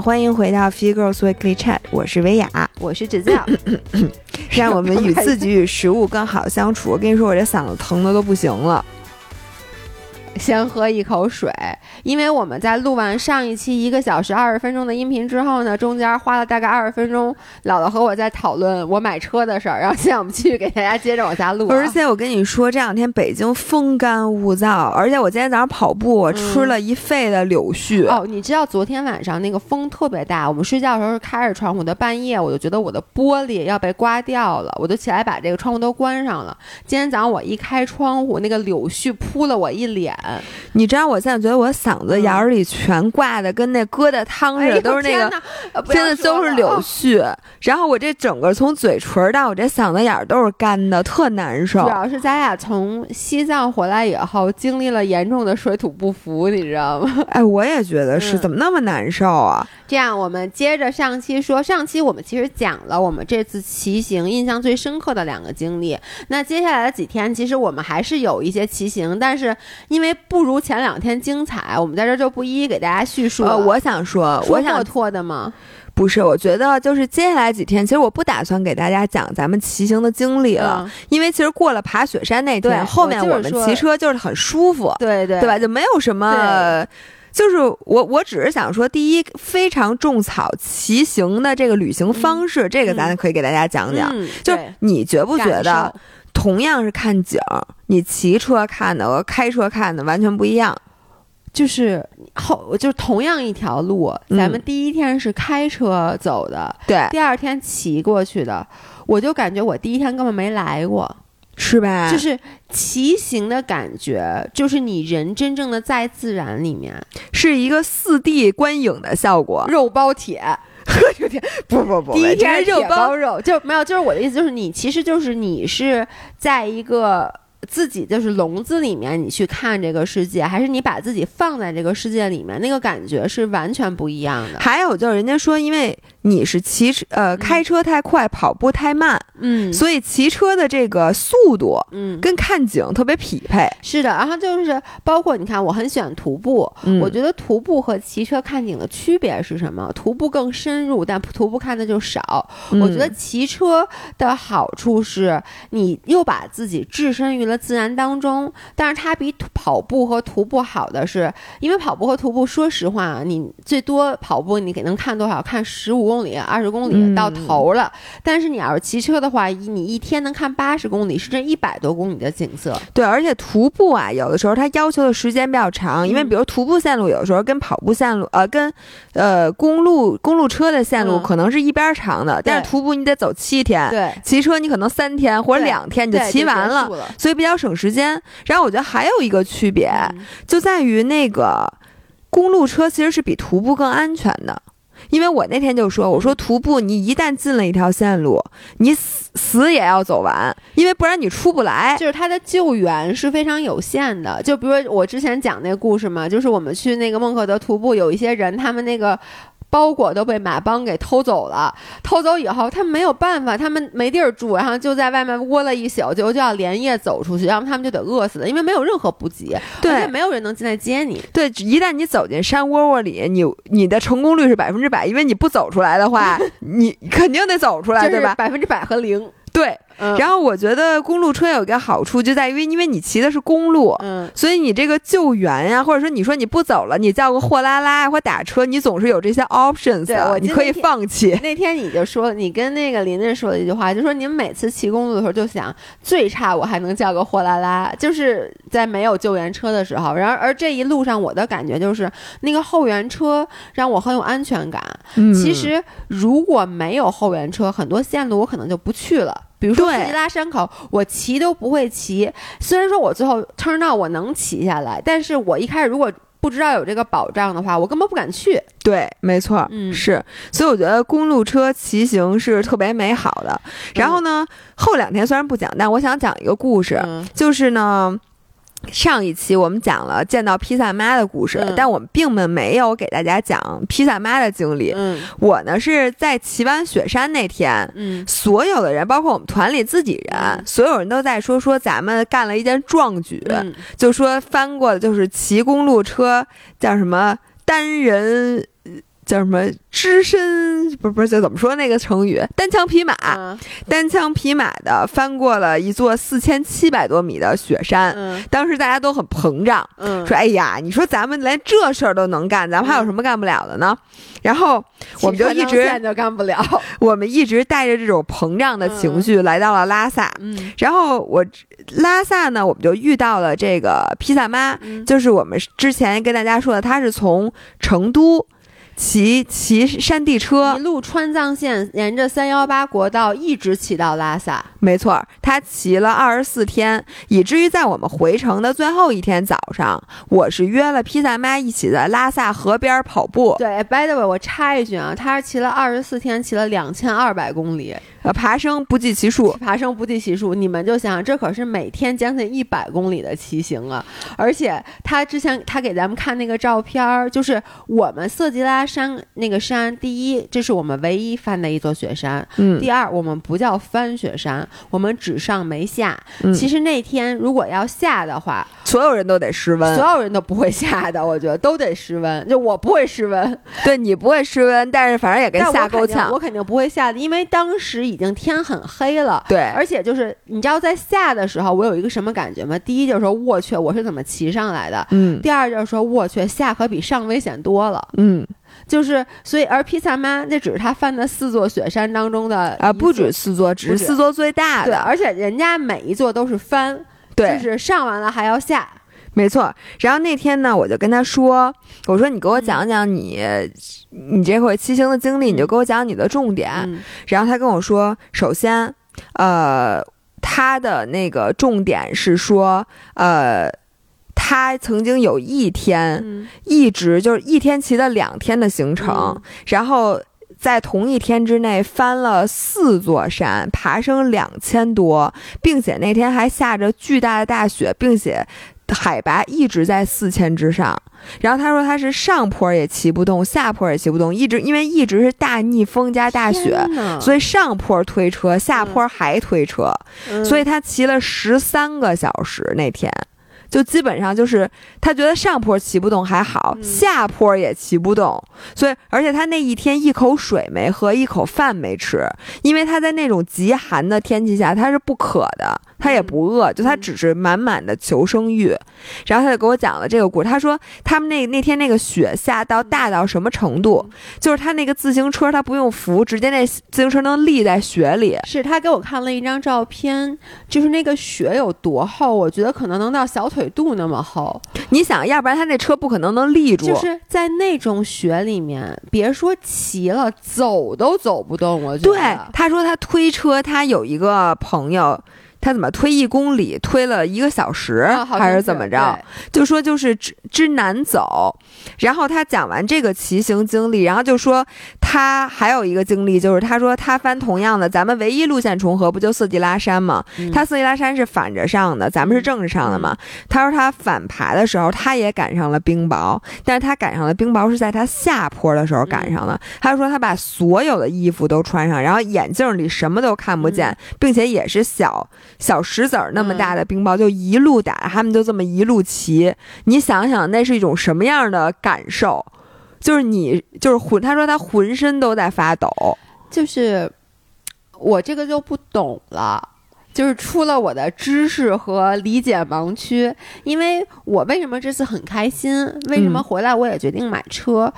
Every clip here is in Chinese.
好，欢迎回到 Fee Girls Weekly Chat，我是维雅，我是指教，让我们与自己与食物更好相处。我跟你说，我这嗓子疼的都不行了。先喝一口水，因为我们在录完上一期一个小时二十分钟的音频之后呢，中间花了大概二十分钟，姥姥和我在讨论我买车的事儿。然后现在我们继续给大家接着往下录。而且我跟你说，这两天北京风干物燥，而且我今天早上跑步，我吃了一肺的柳絮。哦，你知道昨天晚上那个风特别大，我们睡觉的时候是开着窗户的，半夜我就觉得我的玻璃要被刮掉了，我就起来把这个窗户都关上了。今天早上我一开窗户，那个柳絮扑了我一脸。你知道我现在觉得我嗓子眼儿里全挂的跟那疙瘩汤似的，都是那个，真的都是柳絮。然后我这整个从嘴唇到我这嗓子眼儿都是干的，特难受。主要是咱俩从西藏回来以后，经历了严重的水土不服，你知道吗？哎，我也觉得是，怎么那么难受啊？这样，我们接着上期说，上期我们其实讲了我们这次骑行印象最深刻的两个经历。那接下来的几天，其实我们还是有一些骑行，但是因为不如前两天精彩，我们在这就不一一给大家叙述。呃，我想说，我想拓的吗？不是，我觉得就是接下来几天，其实我不打算给大家讲咱们骑行的经历了，因为其实过了爬雪山那天，后面我们骑车就是很舒服，对对，对吧？就没有什么。就是我，我只是想说，第一，非常种草骑行的这个旅行方式，这个咱可以给大家讲讲。就是你觉不觉得，同样是看景，你骑车看的和开车看的完全不一样？就是后，就是同样一条路，咱们第一天是开车走的，对，第二天骑过去的，我就感觉我第一天根本没来过。是吧？就是骑行的感觉，就是你人真正的在自然里面，是一个四 D 观影的效果。肉包铁，我天！不不不，第一天肉包肉就没有，就是我的意思，就是你其实就是你是在一个。自己就是笼子里面，你去看这个世界，还是你把自己放在这个世界里面，那个感觉是完全不一样的。还有就是，人家说，因为你是骑车，呃，开车太快，跑步太慢，嗯，所以骑车的这个速度，嗯，跟看景特别匹配。是的，然后就是包括你看，我很喜欢徒步，我觉得徒步和骑车看景的区别是什么？徒步更深入，但徒步看的就少。我觉得骑车的好处是，你又把自己置身于。自然当中，但是它比跑步和徒步好的是，因为跑步和徒步，说实话，你最多跑步你能看多少？看十五公里、二十公里到头了。但是你要是骑车的话，你一天能看八十公里，甚至一百多公里的景色。对，而且徒步啊，有的时候它要求的时间比较长，因为比如徒步线路有时候跟跑步线路，呃，跟呃公路公路车的线路可能是一边长的，但是徒步你得走七天，对，骑车你可能三天或者两天你就骑完了，所以。比较省时间，然后我觉得还有一个区别，就在于那个公路车其实是比徒步更安全的，因为我那天就说，我说徒步你一旦进了一条线路，你死死也要走完，因为不然你出不来。就是它的救援是非常有限的，就比如我之前讲那个故事嘛，就是我们去那个孟克德徒步，有一些人他们那个。包裹都被马帮给偷走了，偷走以后，他们没有办法，他们没地儿住，然后就在外面窝了一宿，就就要连夜走出去，要么他们就得饿死了，因为没有任何补给，对，没有人能进来接你。对，一旦你走进山窝窝里，你你的成功率是百分之百，因为你不走出来的话，你肯定得走出来，对吧？百分之百和零。对，然后我觉得公路车有一个好处，就在于因为你骑的是公路，嗯，所以你这个救援呀，或者说你说你不走了，你叫个货拉拉或打车，你总是有这些 options 的，你可以放弃。那天你就说，你跟那个琳琳说了一句话，就说你们每次骑公路的时候就想，最差我还能叫个货拉拉，就是在没有救援车的时候。然而而这一路上我的感觉就是，那个后援车让我很有安全感。其实如果没有后援车，很多线路我可能就不去了。比如说吉拉山口，我骑都不会骑。虽然说我最后 turn out 我能骑下来，但是我一开始如果不知道有这个保障的话，我根本不敢去。对，没错，嗯，是。所以我觉得公路车骑行是特别美好的。然后呢，后两天虽然不讲，但我想讲一个故事，就是呢。上一期我们讲了见到披萨妈的故事，但我们并没有给大家讲披萨妈的经历。我呢是在骑完雪山那天，所有的人，包括我们团里自己人，所有人都在说说咱们干了一件壮举，就说翻过就是骑公路车叫什么单人。叫什么只身不是不是叫怎么说那个成语单枪匹马，单枪匹马的翻过了一座四千七百多米的雪山。当时大家都很膨胀，说：“哎呀，你说咱们连这事儿都能干，咱们还有什么干不了的呢？”然后我们就一直就干不了，我们一直带着这种膨胀的情绪来到了拉萨。然后我拉萨呢，我们就遇到了这个披萨妈，就是我们之前跟大家说的，她是从成都。骑骑山地车，一路川藏线，沿着三幺八国道一直骑到拉萨。没错，他骑了二十四天，以至于在我们回程的最后一天早上，我是约了披萨妈一起在拉萨河边跑步。对，by the way，我插一句啊，他是骑了二十四天，骑了两千二百公里。呃，爬升不计其数，爬升不计其数。你们就想，这可是每天将近一百公里的骑行啊！而且他之前他给咱们看那个照片儿，就是我们色吉拉山那个山，第一，这是我们唯一翻的一座雪山。嗯。第二，我们不叫翻雪山，我们只上没下。其实那天如果要下的话，所有人都得失温，所有人都不会下的，我觉得都得失温。就我不会失温，对你不会失温，但是反正也跟下够呛。我肯定不会下的，因为当时。已经天很黑了，对，而且就是你知道在下的时候，我有一个什么感觉吗？第一就是说我去，我是怎么骑上来的？嗯。第二就是说我去，下可比上危险多了。嗯。就是所以，而披萨妈那只是他翻的四座雪山当中的啊，不止四座，只是四座最大的。对，而且人家每一座都是翻，对，就是上完了还要下。没错，然后那天呢，我就跟他说：“我说你给我讲讲你你这回骑行的经历，你就给我讲你的重点。”然后他跟我说：“首先，呃，他的那个重点是说，呃，他曾经有一天一直就是一天骑了两天的行程，然后在同一天之内翻了四座山，爬升两千多，并且那天还下着巨大的大雪，并且。”海拔一直在四千之上，然后他说他是上坡也骑不动，下坡也骑不动，一直因为一直是大逆风加大雪，所以上坡推车，下坡还推车，所以他骑了十三个小时那天。就基本上就是他觉得上坡骑不动还好，下坡也骑不动，所以而且他那一天一口水没喝，一口饭没吃，因为他在那种极寒的天气下他是不渴的，他也不饿，就他只是满满的求生欲。然后他就给我讲了这个故事，他说他们那那天那个雪下到大到什么程度，就是他那个自行车他不用扶，直接那自行车能立在雪里。是他给我看了一张照片，就是那个雪有多厚，我觉得可能能到小腿。肚那么厚，你想要不然他那车不可能能立住。就是在那种雪里面，别说骑了，走都走不动。我觉得对他说他推车，他有一个朋友。他怎么推一公里推了一个小时，还是怎么着？就说就是之之难走。然后他讲完这个骑行经历，然后就说他还有一个经历，就是他说他翻同样的，咱们唯一路线重合不就色季拉山吗？他色季拉山是反着上的，咱们是正着上的嘛。他说他反爬的时候，他也赶上了冰雹，但是他赶上了冰雹是在他下坡的时候赶上了。他说他把所有的衣服都穿上，然后眼镜里什么都看不见，并且也是小。小石子儿那么大的冰雹就一路打，他们就这么一路骑。你想想，那是一种什么样的感受？就是你，就是浑，他说他浑身都在发抖。就是我这个就不懂了，就是出了我的知识和理解盲区。因为我为什么这次很开心？为什么回来我也决定买车？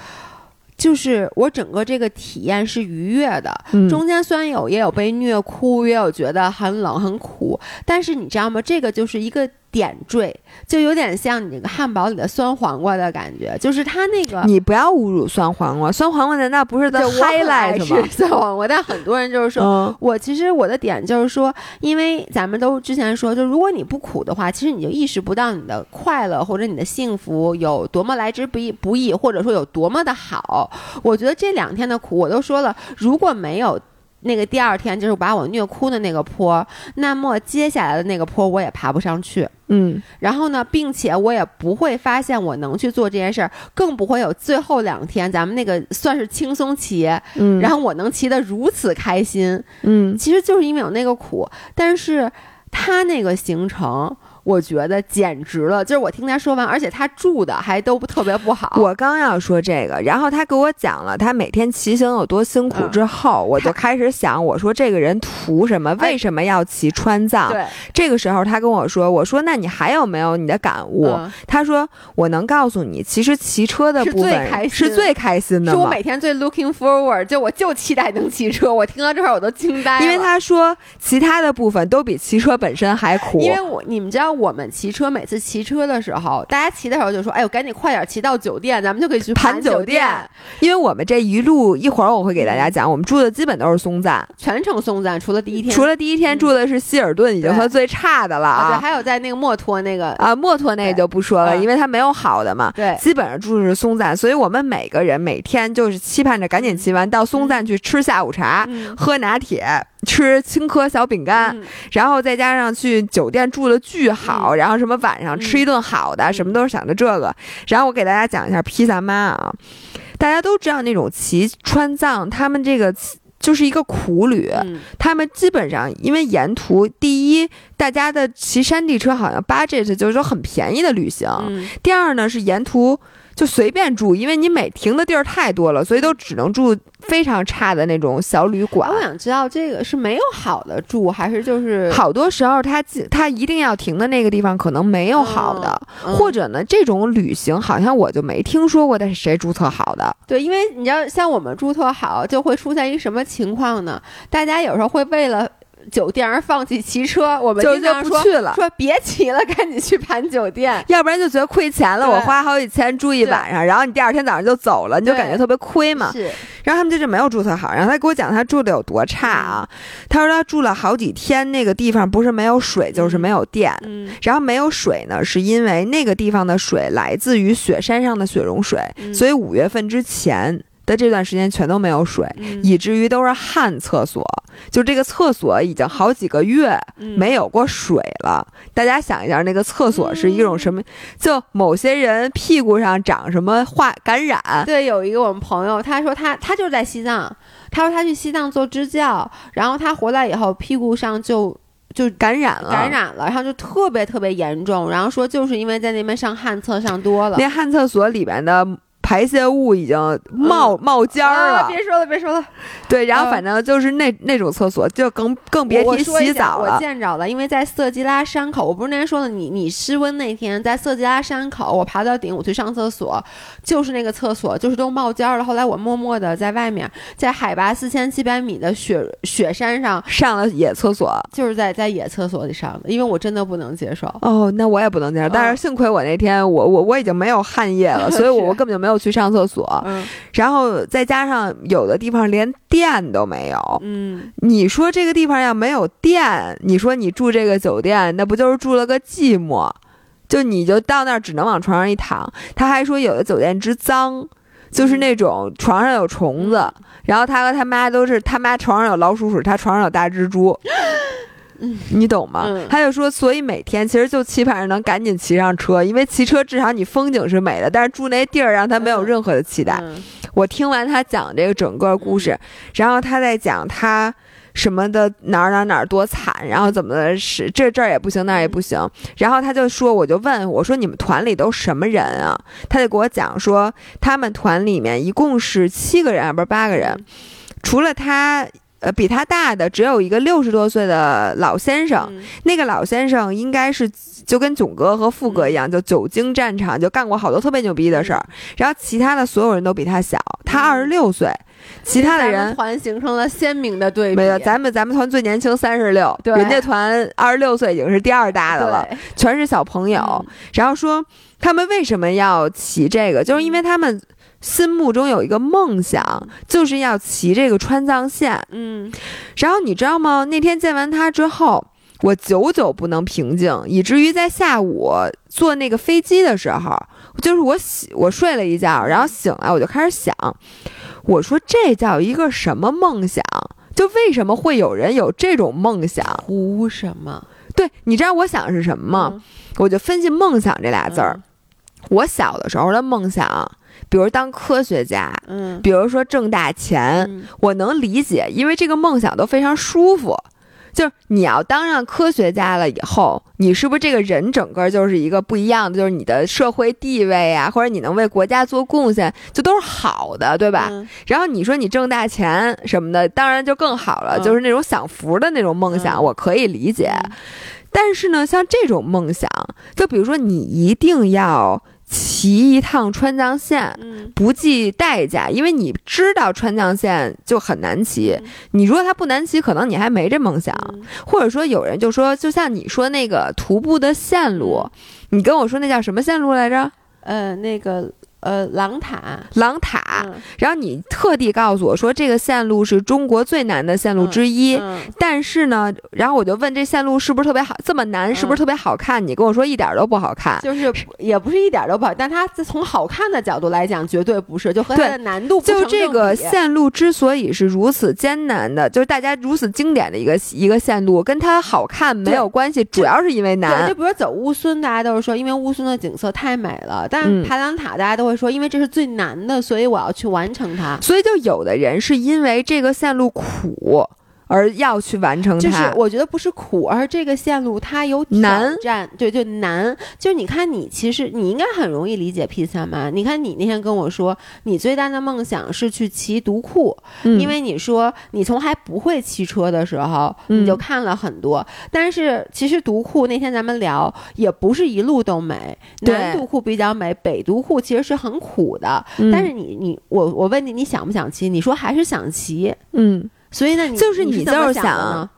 就是我整个这个体验是愉悦的，中间虽然有也有被虐哭，也有觉得很冷很苦，但是你知道吗？这个就是一个。点缀就有点像你那个汉堡里的酸黄瓜的感觉，就是它那个。你不要侮辱酸黄瓜，酸黄瓜难道不是在 highlight 吗？酸黄瓜，但很多人就是说，我其实我的点就是说，因为咱们都之前说，就如果你不苦的话，其实你就意识不到你的快乐或者你的幸福有多么来之不易不易，或者说有多么的好。我觉得这两天的苦，我都说了，如果没有。那个第二天就是把我虐哭的那个坡，那么接下来的那个坡我也爬不上去，嗯，然后呢，并且我也不会发现我能去做这件事儿，更不会有最后两天咱们那个算是轻松骑，嗯，然后我能骑得如此开心，嗯，其实就是因为有那个苦，但是他那个行程。我觉得简直了。就是我听他说完，而且他住的还都不特别不好。我刚要说这个，然后他给我讲了他每天骑行有多辛苦之后，我就开始想，我说这个人图什么？为什么要骑川藏？对，这个时候他跟我说，我说那你还有没有你的感悟？他说我能告诉你，其实骑车的部分是最开心的。是我每天最 looking forward，就我就期待能骑车。我听到这块我都惊呆了，因为他说其他的部分都比骑车本身还苦。因为我你们知道，我们骑车每次骑车的时候，大家骑的时候就说：“哎呦，赶紧快点骑到酒店，咱们就可以去盘酒店。”因为我们这一路一会儿我会给大家讲，我们住的基本都是松赞，全程松赞，除了第一天，除了第一天住的是希尔顿，已经算最差的了。啊。对，还有在那个墨脱那个。啊，墨脱那个就不说了，因为它没有好的嘛。对，基本上住的是松赞，所以我们每个人每天就是期盼着赶紧骑完到松赞去吃下午茶，喝拿铁，吃青稞小饼干，然后再加上去酒店住的巨好，然后什么晚上吃一顿好的，什么都是想着这个。然后我给大家讲一下披萨妈啊，大家都知道那种骑川藏，他们这个就是一个苦旅，他们基本上因为沿途第一，大家的骑山地车好像 budget 就是说很便宜的旅行，第二呢是沿途。就随便住，因为你每停的地儿太多了，所以都只能住非常差的那种小旅馆。我想知道这个是没有好的住，还是就是好多时候他他一定要停的那个地方可能没有好的，或者呢这种旅行好像我就没听说过，但是谁注册好的？对，因为你知道像我们注册好，就会出现一什么情况呢？大家有时候会为了。酒店而放弃骑车，我们就就不去了。说别骑了，赶紧去盘酒店，要不然就觉得亏钱了。我花好几千住一晚上，然后你第二天早上就走了，你就感觉特别亏嘛。是。然后他们就是没有注册好，然后他给我讲他住的有多差啊。他说他住了好几天，那个地方不是没有水就是没有电。嗯。然后没有水呢，是因为那个地方的水来自于雪山上的雪融水，所以五月份之前。的这段时间全都没有水，以至于都是旱厕所。就这个厕所已经好几个月没有过水了。大家想一下，那个厕所是一种什么？就某些人屁股上长什么化感染？对，有一个我们朋友，他说他他就在西藏，他说他去西藏做支教，然后他回来以后屁股上就就感染了，感染了，然后就特别特别严重。然后说就是因为在那边上旱厕上多了，那旱厕所里边的。排泄物已经冒冒尖儿了，别说了，别说了。对，然后反正就是那那种厕所，就更更别提洗澡了。我见着了，因为在色季拉山口，我不是那天说的，你你失温那天在色季拉山口，我爬到顶，我去上厕所，就是那个厕所，就是都冒尖儿了。后来我默默的在外面，在海拔四千七百米的雪雪山上上了野厕所，就是在在野厕所里上的，因为我真的不能接受。哦，那我也不能接受，但是幸亏我那天我我我已经没有汗液了，所以我我根本就没有。去上厕所，然后再加上有的地方连电都没有。嗯，你说这个地方要没有电，你说你住这个酒店，那不就是住了个寂寞？就你就到那儿只能往床上一躺。他还说有的酒店之脏，就是那种床上有虫子，然后他和他妈都是他妈床上有老鼠屎，他床上有大蜘蛛。你懂吗？他就说，所以每天其实就期盼着能赶紧骑上车，因为骑车至少你风景是美的，但是住那地儿让他没有任何的期待。我听完他讲这个整个故事，然后他在讲他什么的哪儿哪儿哪儿多惨，然后怎么的是这这儿也不行那儿也不行，然后他就说，我就问我说你们团里都什么人啊？他就给我讲说他们团里面一共是七个人，不是八个人，除了他。呃，比他大的只有一个六十多岁的老先生，那个老先生应该是就跟囧哥和富哥一样，就久经战场，就干过好多特别牛逼的事儿。然后其他的所有人都比他小，他二十六岁，其他的人团形成了鲜明的对比。没有，咱们咱们团最年轻三十六，人家团二十六岁已经是第二大的了，全是小朋友。然后说他们为什么要骑这个，就是因为他们。心目中有一个梦想，就是要骑这个川藏线。嗯，然后你知道吗？那天见完他之后，我久久不能平静，以至于在下午坐那个飞机的时候，就是我醒，我睡了一觉，然后醒来我就开始想，我说这叫一个什么梦想？就为什么会有人有这种梦想？图什么？对，你知道我想是什么吗？我就分析“梦想”这俩字儿。我小的时候的梦想。比如当科学家，嗯，比如说挣大钱，我能理解，因为这个梦想都非常舒服。就是你要当上科学家了以后，你是不是这个人整个就是一个不一样的？就是你的社会地位啊，或者你能为国家做贡献，就都是好的，对吧？然后你说你挣大钱什么的，当然就更好了，就是那种享福的那种梦想，我可以理解。但是呢，像这种梦想，就比如说你一定要。骑一趟川藏线，不计代价，因为你知道川藏线就很难骑。你如果它不难骑，可能你还没这梦想。或者说，有人就说，就像你说那个徒步的线路，你跟我说那叫什么线路来着？呃，那个。呃，狼塔，狼塔。然后你特地告诉我说，这个线路是中国最难的线路之一。但是呢，然后我就问这线路是不是特别好？这么难，是不是特别好看？你跟我说一点都不好看。就是也不是一点都不好，但它从好看的角度来讲，绝对不是。就和它的难度就这个线路之所以是如此艰难的，就是大家如此经典的一个一个线路，跟它好看没有关系，主要是因为难。就比如走乌孙，大家都是说，因为乌孙的景色太美了。但爬狼塔，大家都会。说，因为这是最难的，所以我要去完成它。所以，就有的人是因为这个线路苦。而要去完成它，就是我觉得不是苦，而这个线路它有挑战，对，就难。就是你看，你其实你应该很容易理解 P 三嘛。你看，你那天跟我说，你最大的梦想是去骑独库，因为你说你从还不会骑车的时候，你就看了很多。但是其实独库那天咱们聊，也不是一路都美，南独库比较美，北独库其实是很苦的。但是你你我我问你，你想不想骑？你说还是想骑，嗯。所以呢，就是你就是想。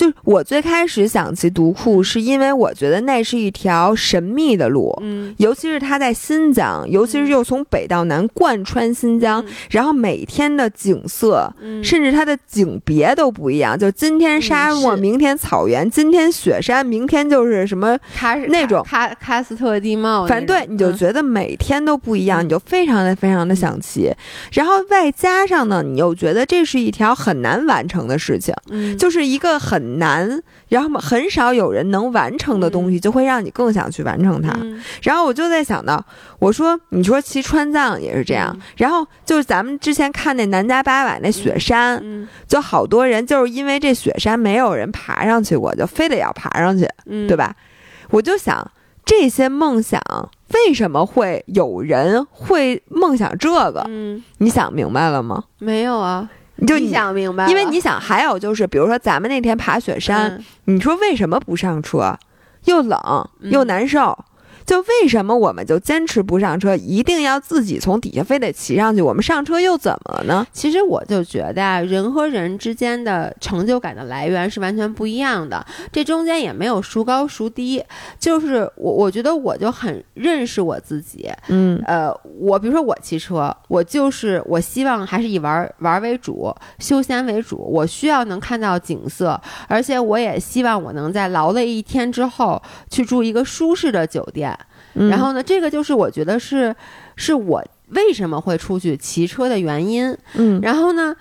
就我最开始想骑独库，是因为我觉得那是一条神秘的路，嗯，尤其是它在新疆，尤其是又从北到南贯穿新疆，然后每天的景色，甚至它的景别都不一样，就今天沙漠，明天草原，今天雪山，明天就是什么那种。喀喀斯特地貌，反正对，你就觉得每天都不一样，你就非常的非常的想骑，然后外加上呢，你又觉得这是一条很难完成的事情，嗯，就是一个很。难，然后很少有人能完成的东西，就会让你更想去完成它。然后我就在想到，我说，你说骑川藏也是这样，然后就是咱们之前看那南迦巴瓦那雪山，就好多人就是因为这雪山没有人爬上去过，就非得要爬上去，对吧？我就想，这些梦想为什么会有人会梦想这个？嗯，你想明白了吗？没有啊。就你想明白，因为你想，还有就是，比如说咱们那天爬雪山，你说为什么不上车？又冷又难受。就为什么我们就坚持不上车，一定要自己从底下非得骑上去？我们上车又怎么了呢？其实我就觉得啊，人和人之间的成就感的来源是完全不一样的，这中间也没有孰高孰低。就是我，我觉得我就很认识我自己。嗯，呃，我比如说我骑车，我就是我希望还是以玩玩为主，休闲为主。我需要能看到景色，而且我也希望我能在劳累一天之后去住一个舒适的酒店。然后呢，这个就是我觉得是，是我为什么会出去骑车的原因。嗯，然后呢，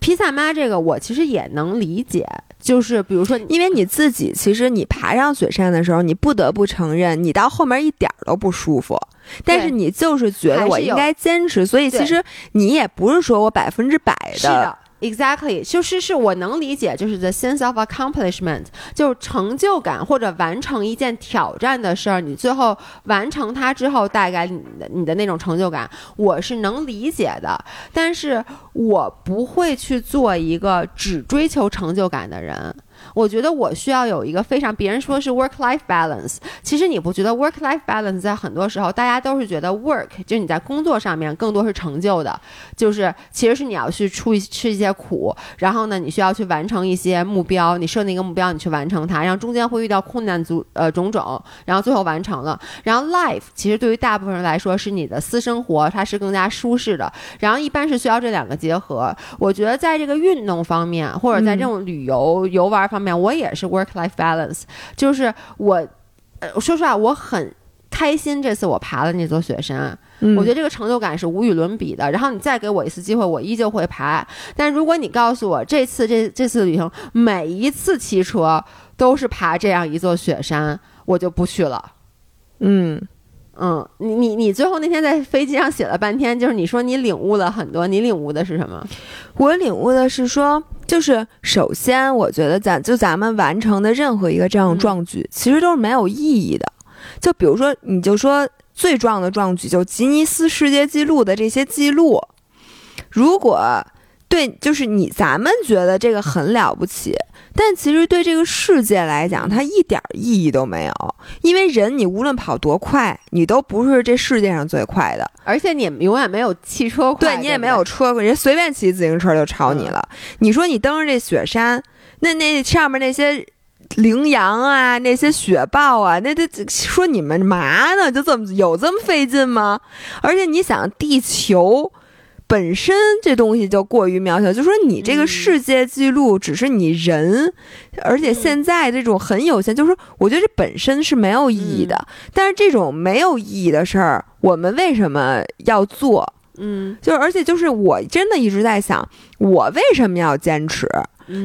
披萨妈这个我其实也能理解，就是比如说，因为你自己其实你爬上雪山的时候，你不得不承认，你到后面一点都不舒服，但是你就是觉得我应该坚持，所以其实你也不是说我百分之百的。Exactly，就是是我能理解，就是 the sense of accomplishment，就是成就感或者完成一件挑战的事儿，你最后完成它之后，带给你的你的那种成就感，我是能理解的。但是我不会去做一个只追求成就感的人。我觉得我需要有一个非常，别人说是 work life balance，其实你不觉得 work life balance 在很多时候，大家都是觉得 work 就是你在工作上面更多是成就的，就是其实是你要去出一吃一些苦，然后呢，你需要去完成一些目标，你设定一个目标，你去完成它，然后中间会遇到困难足呃种种，然后最后完成了。然后 life 其实对于大部分人来说是你的私生活，它是更加舒适的。然后一般是需要这两个结合。我觉得在这个运动方面，或者在这种旅游游玩方面。我也是 work life balance，就是我，呃，说实话，我很开心这次我爬了那座雪山，我觉得这个成就感是无与伦比的。然后你再给我一次机会，我依旧会爬。但如果你告诉我这次这这次旅行每一次骑车都是爬这样一座雪山，我就不去了。嗯嗯，你你你最后那天在飞机上写了半天，就是你说你领悟了很多，你领悟的是什么？我领悟的是说，就是首先，我觉得咱就咱们完成的任何一个这样壮举，其实都是没有意义的。就比如说，你就说最壮的壮举，就吉尼斯世界纪录的这些记录，如果。对，就是你，咱们觉得这个很了不起，但其实对这个世界来讲，它一点意义都没有。因为人，你无论跑多快，你都不是这世界上最快的，而且你永远没有汽车快，对你也没有车快，人随便骑自行车就超你了。你说你登上这雪山，那那上面那些羚羊啊，那些雪豹啊，那这说你们嘛呢？就这么有这么费劲吗？而且你想，地球。本身这东西就过于渺小，就说你这个世界纪录只是你人，而且现在这种很有限，就是说，我觉得这本身是没有意义的。但是这种没有意义的事儿，我们为什么要做？嗯，就是而且就是我真的一直在想，我为什么要坚持？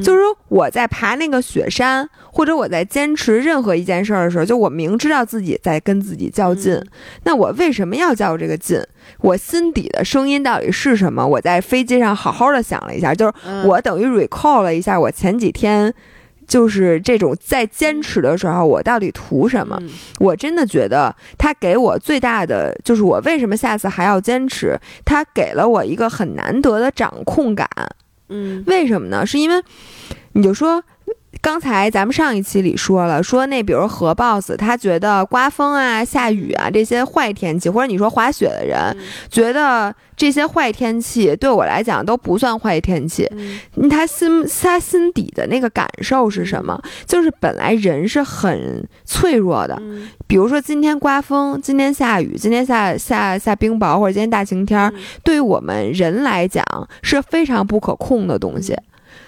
就是说我在爬那个雪山，或者我在坚持任何一件事儿的时候，就我明知道自己在跟自己较劲，那我为什么要较这个劲？我心底的声音到底是什么？我在飞机上好好的想了一下，就是我等于 recall 了一下我前几天，就是这种在坚持的时候，我到底图什么？我真的觉得他给我最大的就是我为什么下次还要坚持？他给了我一个很难得的掌控感。嗯，为什么呢？是因为你就说。刚才咱们上一期里说了，说那比如何 boss，他觉得刮风啊、下雨啊这些坏天气，或者你说滑雪的人觉得这些坏天气对我来讲都不算坏天气。他心他心底的那个感受是什么？就是本来人是很脆弱的，比如说今天刮风，今天下雨，今天下下下冰雹，或者今天大晴天，对于我们人来讲是非常不可控的东西。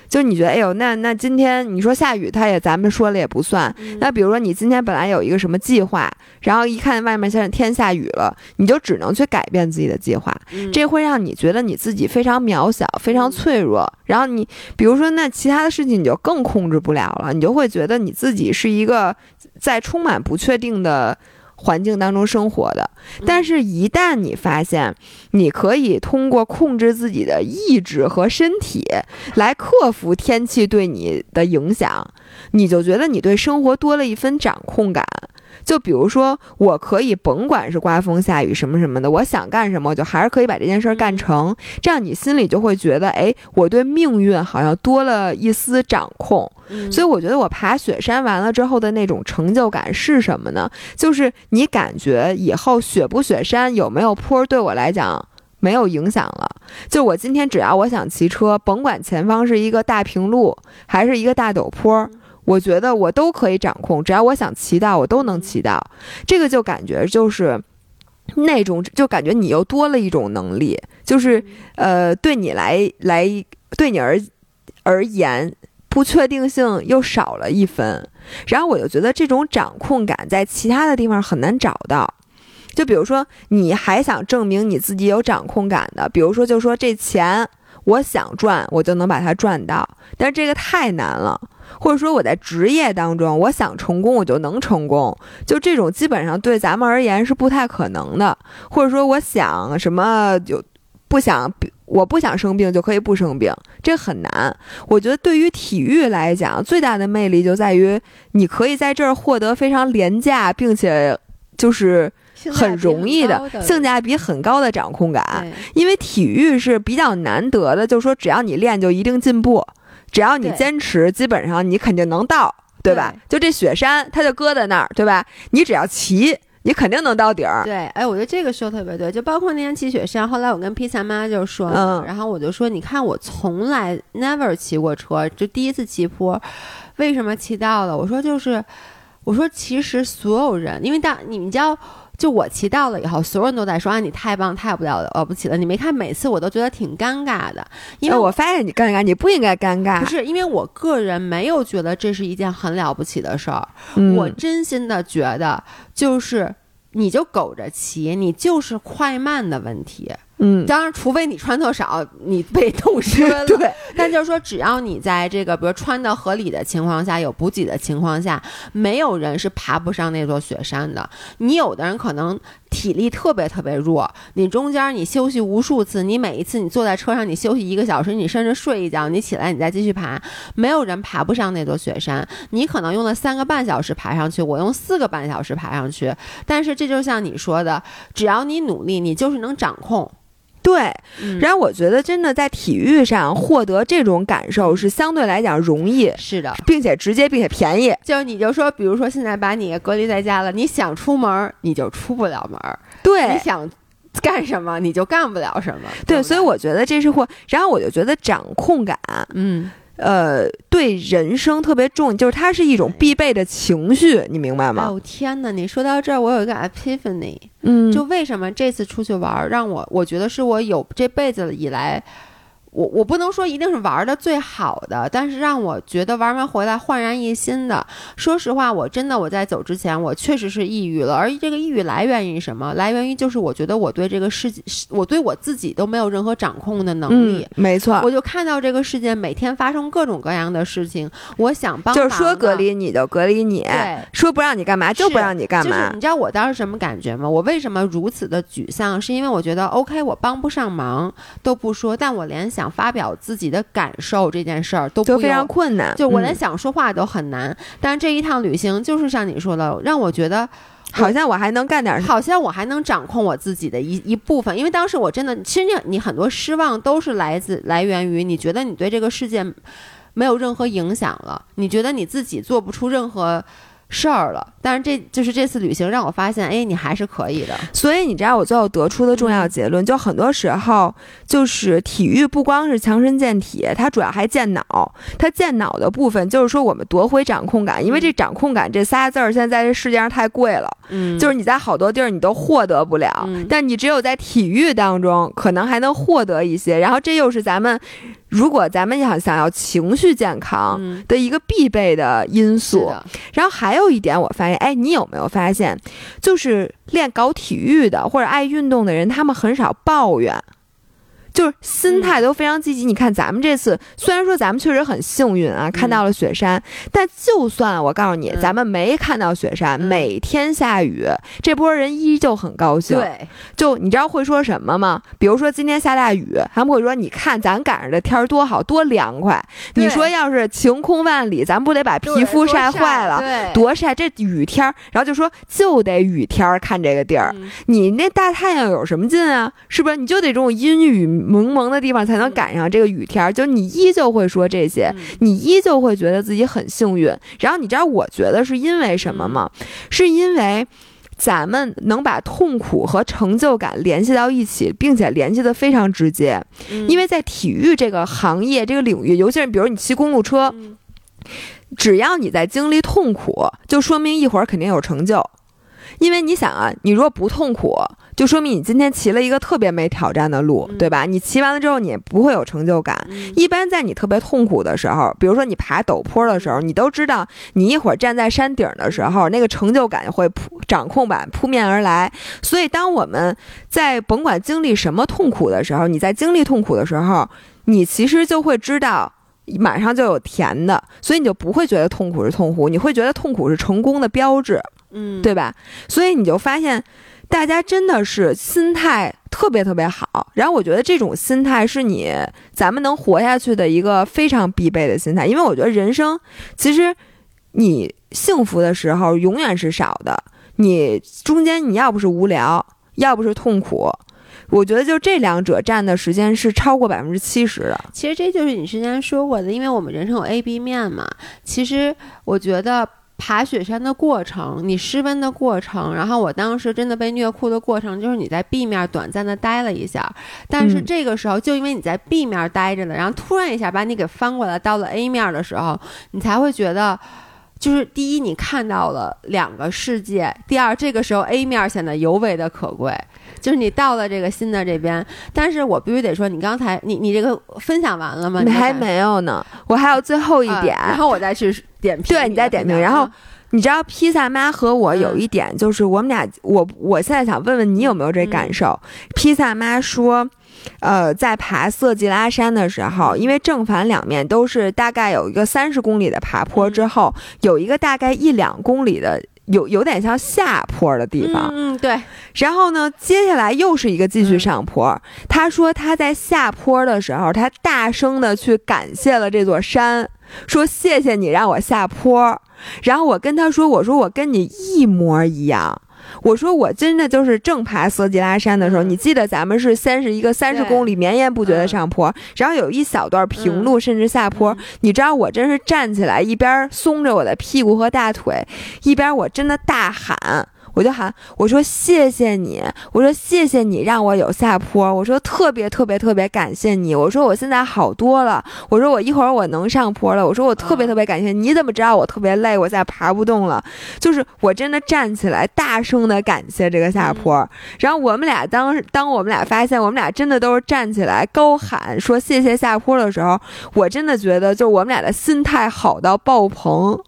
就你觉得，哎呦，那那今天你说下雨，他也咱们说了也不算。那比如说你今天本来有一个什么计划，然后一看外面现在天下雨了，你就只能去改变自己的计划，这会让你觉得你自己非常渺小，非常脆弱。然后你比如说那其他的事情你就更控制不了了，你就会觉得你自己是一个在充满不确定的。环境当中生活的，但是，一旦你发现你可以通过控制自己的意志和身体来克服天气对你的影响，你就觉得你对生活多了一分掌控感。就比如说，我可以甭管是刮风下雨什么什么的，我想干什么，我就还是可以把这件事儿干成。这样你心里就会觉得，哎，我对命运好像多了一丝掌控。所以我觉得我爬雪山完了之后的那种成就感是什么呢？就是你感觉以后雪不雪山有没有坡对我来讲没有影响了。就我今天只要我想骑车，甭管前方是一个大平路还是一个大陡坡。我觉得我都可以掌控，只要我想骑到，我都能骑到。这个就感觉就是那种，就感觉你又多了一种能力，就是呃，对你来来，对你而而言，不确定性又少了一分。然后我就觉得这种掌控感在其他的地方很难找到。就比如说，你还想证明你自己有掌控感的，比如说，就说这钱我想赚，我就能把它赚到，但是这个太难了。或者说我在职业当中，我想成功，我就能成功，就这种基本上对咱们而言是不太可能的。或者说我想什么就不想，我不想生病就可以不生病，这很难。我觉得对于体育来讲，最大的魅力就在于你可以在这儿获得非常廉价，并且就是很容易的性价比很高的掌控感。因为体育是比较难得的，就是说只要你练，就一定进步。只要你坚持，基本上你肯定能到，对吧？就这雪山，它就搁在那儿，对吧？你只要骑，你肯定能到底儿。对，哎，我觉得这个说特别对。就包括那天骑雪山，后来我跟披萨妈就说，嗯，然后我就说，你看我从来 never 骑过车，就第一次骑坡，为什么骑到了？我说就是，我说其实所有人，因为大你们道。就我骑到了以后，所有人都在说啊，你太棒，太不了了不起了。你没看每次我都觉得挺尴尬的，因为我发现你尴尬，你不应该尴尬。不是因为我个人没有觉得这是一件很了不起的事儿，我真心的觉得就是你就苟着骑，你就是快慢的问题。嗯，当然，除非你穿特少，你被冻湿了。对，但就是说，只要你在这个比如穿的合理的情况下，有补给的情况下，没有人是爬不上那座雪山的。你有的人可能体力特别特别弱，你中间你休息无数次，你每一次你坐在车上，你休息一个小时，你甚至睡一觉，你起来你再继续爬，没有人爬不上那座雪山。你可能用了三个半小时爬上去，我用四个半小时爬上去，但是这就像你说的，只要你努力，你就是能掌控。对，然后我觉得真的在体育上获得这种感受是相对来讲容易，是的，并且直接并且便宜。就你就说，比如说现在把你隔离在家了，你想出门你就出不了门，对，你想干什么你就干不了什么。对，所以我觉得这是或，然后我就觉得掌控感，嗯。呃，对人生特别重，就是它是一种必备的情绪，你明白吗？哦天哪！你说到这儿，我有一个 epiphany，嗯，就为什么这次出去玩，让我我觉得是我有这辈子以来。我我不能说一定是玩的最好的，但是让我觉得玩完回来焕然一新的。说实话，我真的我在走之前，我确实是抑郁了。而这个抑郁来源于什么？来源于就是我觉得我对这个世界，我对我自己都没有任何掌控的能力。没错，我就看到这个世界每天发生各种各样的事情，我想帮就是说隔离你就隔离你，对，说不让你干嘛就不让你干嘛。你知道我当时什么感觉吗？我为什么如此的沮丧？是因为我觉得 OK，我帮不上忙都不说，但我连想。发表自己的感受这件事儿都就非常困难，就我连想说话都很难。但是这一趟旅行就是像你说的，让我觉得好像我还能干点，好像我还能掌控我自己的一一部分。因为当时我真的，其实你你很多失望都是来自来源于你觉得你对这个世界没有任何影响了，你觉得你自己做不出任何。事儿了，但是这就是这次旅行让我发现，哎，你还是可以的。所以你知道我最后得出的重要结论，就很多时候就是体育不光是强身健体，它主要还健脑。它健脑的部分就是说我们夺回掌控感，因为这掌控感这仨字儿现在在这世界上太贵了。嗯，就是你在好多地儿你都获得不了，但你只有在体育当中可能还能获得一些。然后这又是咱们。如果咱们想想要情绪健康的一个必备的因素，然后还有一点，我发现，哎，你有没有发现，就是练搞体育的或者爱运动的人，他们很少抱怨。就是心态都非常积极。你看咱们这次，虽然说咱们确实很幸运啊，看到了雪山，但就算我告诉你，咱们没看到雪山，每天下雨，这波人依旧很高兴。对，就你知道会说什么吗？比如说今天下大雨，他们会说：“你看咱赶上这天儿多好，多凉快。”你说要是晴空万里，咱不得把皮肤晒坏了？对，多晒这雨天儿。然后就说就得雨天儿看这个地儿，你那大太阳有什么劲啊？是不是？你就得这种阴雨。蒙蒙的地方才能赶上这个雨天儿，就你依旧会说这些，你依旧会觉得自己很幸运。然后你知道我觉得是因为什么吗？是因为咱们能把痛苦和成就感联系到一起，并且联系的非常直接。因为在体育这个行业这个领域，尤其是比如你骑公路车，只要你在经历痛苦，就说明一会儿肯定有成就。因为你想啊，你如果不痛苦。就说明你今天骑了一个特别没挑战的路，对吧？你骑完了之后，你不会有成就感。一般在你特别痛苦的时候，比如说你爬陡坡的时候，你都知道，你一会儿站在山顶的时候，那个成就感会扑掌控感扑面而来。所以，当我们在甭管经历什么痛苦的时候，你在经历痛苦的时候，你其实就会知道马上就有甜的，所以你就不会觉得痛苦是痛苦，你会觉得痛苦是成功的标志，嗯，对吧？所以你就发现。大家真的是心态特别特别好，然后我觉得这种心态是你咱们能活下去的一个非常必备的心态，因为我觉得人生其实你幸福的时候永远是少的，你中间你要不是无聊，要不是痛苦，我觉得就这两者占的时间是超过百分之七十的。其实这就是你之前说过的，因为我们人生有 A、B 面嘛。其实我觉得。爬雪山的过程，你失温的过程，然后我当时真的被虐哭的过程，就是你在 B 面短暂的待了一下，但是这个时候就因为你在 B 面待着呢，然后突然一下把你给翻过来到了 A 面的时候，你才会觉得，就是第一你看到了两个世界，第二这个时候 A 面显得尤为的可贵，就是你到了这个新的这边，但是我必须得说，你刚才你你这个分享完了吗？你还没有呢，我还有最后一点，然后我再去。点评，对，你再点评。然后你知道披萨妈和我有一点，就是我们俩，我我现在想问问你有没有这感受？披萨妈说，呃，在爬色季拉山的时候，因为正反两面都是大概有一个三十公里的爬坡之后，有一个大概一两公里的。有有点像下坡的地方，嗯，对。然后呢，接下来又是一个继续上坡。他说他在下坡的时候，他大声的去感谢了这座山，说谢谢你让我下坡。然后我跟他说，我说我跟你一模一样。我说我真的就是正爬色季拉山的时候，你记得咱们是先是一个三十公里绵延不绝的上坡，然后有一小段平路甚至下坡。你知道我真是站起来一边松着我的屁股和大腿，一边我真的大喊。我就喊我说谢谢你，我说谢谢你让我有下坡，我说特别特别特别感谢你，我说我现在好多了，我说我一会儿我能上坡了，我说我特别特别感谢你，怎么知道我特别累，我再爬不动了，就是我真的站起来大声的感谢这个下坡，然后我们俩当当我们俩发现我们俩真的都是站起来高喊说谢谢下坡的时候，我真的觉得就我们俩的心态好到爆棚。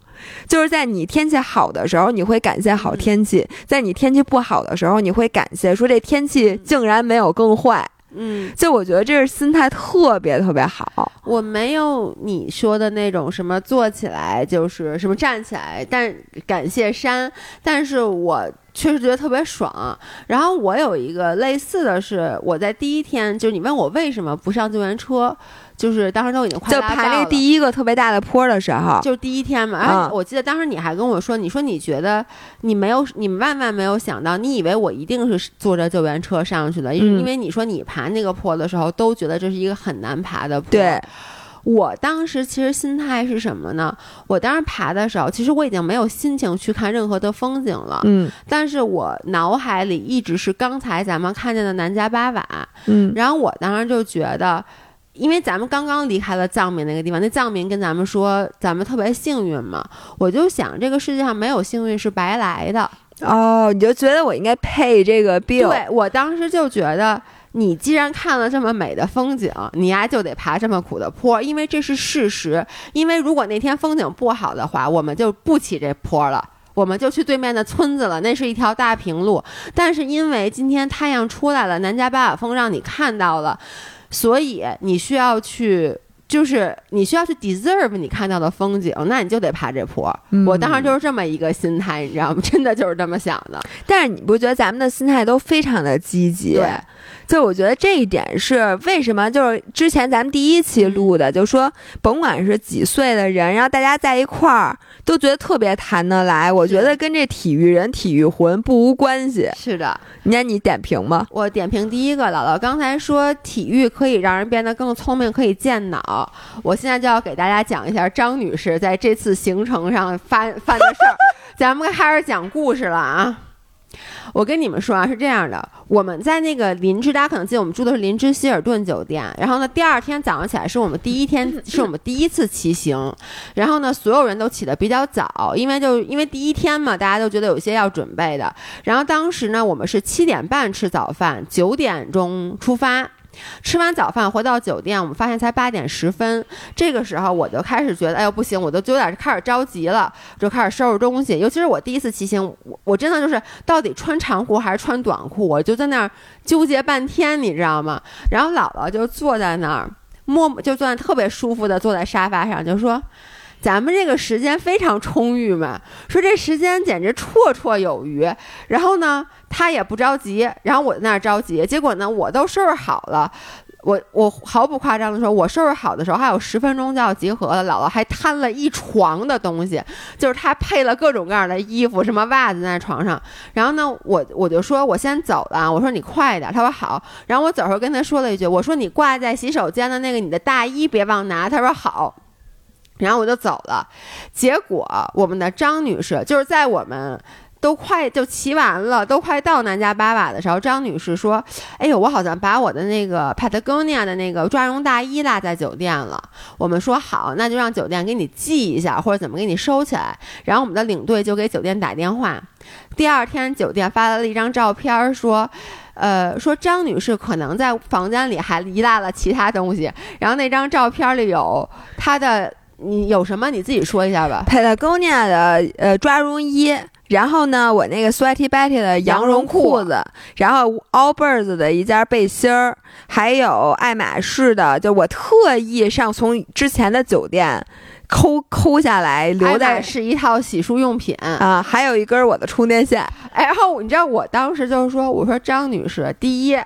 就是在你天气好的时候，你会感谢好天气；在你天气不好的时候，你会感谢说这天气竟然没有更坏。嗯，就我觉得这是心态特别特别好。我没有你说的那种什么坐起来就是什么站起来，但感谢山，但是我确实觉得特别爽。然后我有一个类似的是，我在第一天，就是你问我为什么不上救援车。就是当时都已经快就爬那第一个特别大的坡的时候，就是第一天嘛。然后我记得当时你还跟我说，你说你觉得你没有，你万万没有想到，你以为我一定是坐着救援车上去的，因为你说你爬那个坡的时候都觉得这是一个很难爬的坡。对，我当时其实心态是什么呢？我当时爬的时候，其实我已经没有心情去看任何的风景了。嗯，但是我脑海里一直是刚才咱们看见的南迦巴瓦。嗯，然后我当时就觉得。因为咱们刚刚离开了藏民那个地方，那藏民跟咱们说咱们特别幸运嘛，我就想这个世界上没有幸运是白来的哦，你就觉得我应该配这个病？对我当时就觉得，你既然看了这么美的风景，你呀就得爬这么苦的坡，因为这是事实。因为如果那天风景不好的话，我们就不起这坡了，我们就去对面的村子了，那是一条大平路。但是因为今天太阳出来了，南迦巴瓦峰让你看到了。所以你需要去，就是你需要去 deserve 你看到的风景，那你就得爬这坡。我当时就是这么一个心态，你知道吗？真的就是这么想的。但是你不觉得咱们的心态都非常的积极？对。就我觉得这一点是为什么？就是之前咱们第一期录的，就说甭管是几岁的人，然后大家在一块儿都觉得特别谈得来。我觉得跟这体育人、体育魂不无关系。是的，那你点评吧。我点评第一个，姥姥刚才说体育可以让人变得更聪明，可以健脑。我现在就要给大家讲一下张女士在这次行程上犯犯的事儿。咱们开始讲故事了啊。我跟你们说啊，是这样的，我们在那个林芝，大家可能记得我们住的是林芝希尔顿酒店。然后呢，第二天早上起来是我们第一天，是我们第一次骑行。然后呢，所有人都起得比较早，因为就因为第一天嘛，大家都觉得有些要准备的。然后当时呢，我们是七点半吃早饭，九点钟出发。吃完早饭回到酒店，我们发现才八点十分。这个时候我就开始觉得，哎呦不行，我都有点开始着急了，就开始收拾东西。尤其是我第一次骑行，我我真的就是到底穿长裤还是穿短裤，我就在那儿纠结半天，你知道吗？然后姥姥就坐在那儿，摸就坐在特别舒服的坐在沙发上，就说。咱们这个时间非常充裕嘛，说这时间简直绰绰有余。然后呢，他也不着急，然后我在那儿着急。结果呢，我都收拾好了，我我毫不夸张的说，我收拾好的时候还有十分钟就要集合了。姥姥还摊了一床的东西，就是她配了各种各样的衣服，什么袜子在床上。然后呢，我我就说我先走了，我说你快点。他说好。然后我走时候跟他说了一句，我说你挂在洗手间的那个你的大衣别忘拿。他说好。然后我就走了，结果我们的张女士就是在我们都快就骑完了，都快到南迦巴瓦的时候，张女士说：“哎呦，我好像把我的那个 Patagonia 的那个抓绒大衣落在酒店了。”我们说好，那就让酒店给你寄一下，或者怎么给你收起来。然后我们的领队就给酒店打电话，第二天酒店发来了一张照片，说。呃，说张女士可能在房间里还遗落了其他东西，然后那张照片里有她的你有什么你自己说一下吧。Patagonia 的呃抓绒衣，然后呢，我那个 Sweaty Betty 的羊绒裤子，然后 Allbirds 的一件背心儿，还有爱马仕的，就我特意上从之前的酒店。抠抠下来留在是一套洗漱用品啊，还有一根我的充电线。哎，然后你知道我当时就是说，我说张女士，第一。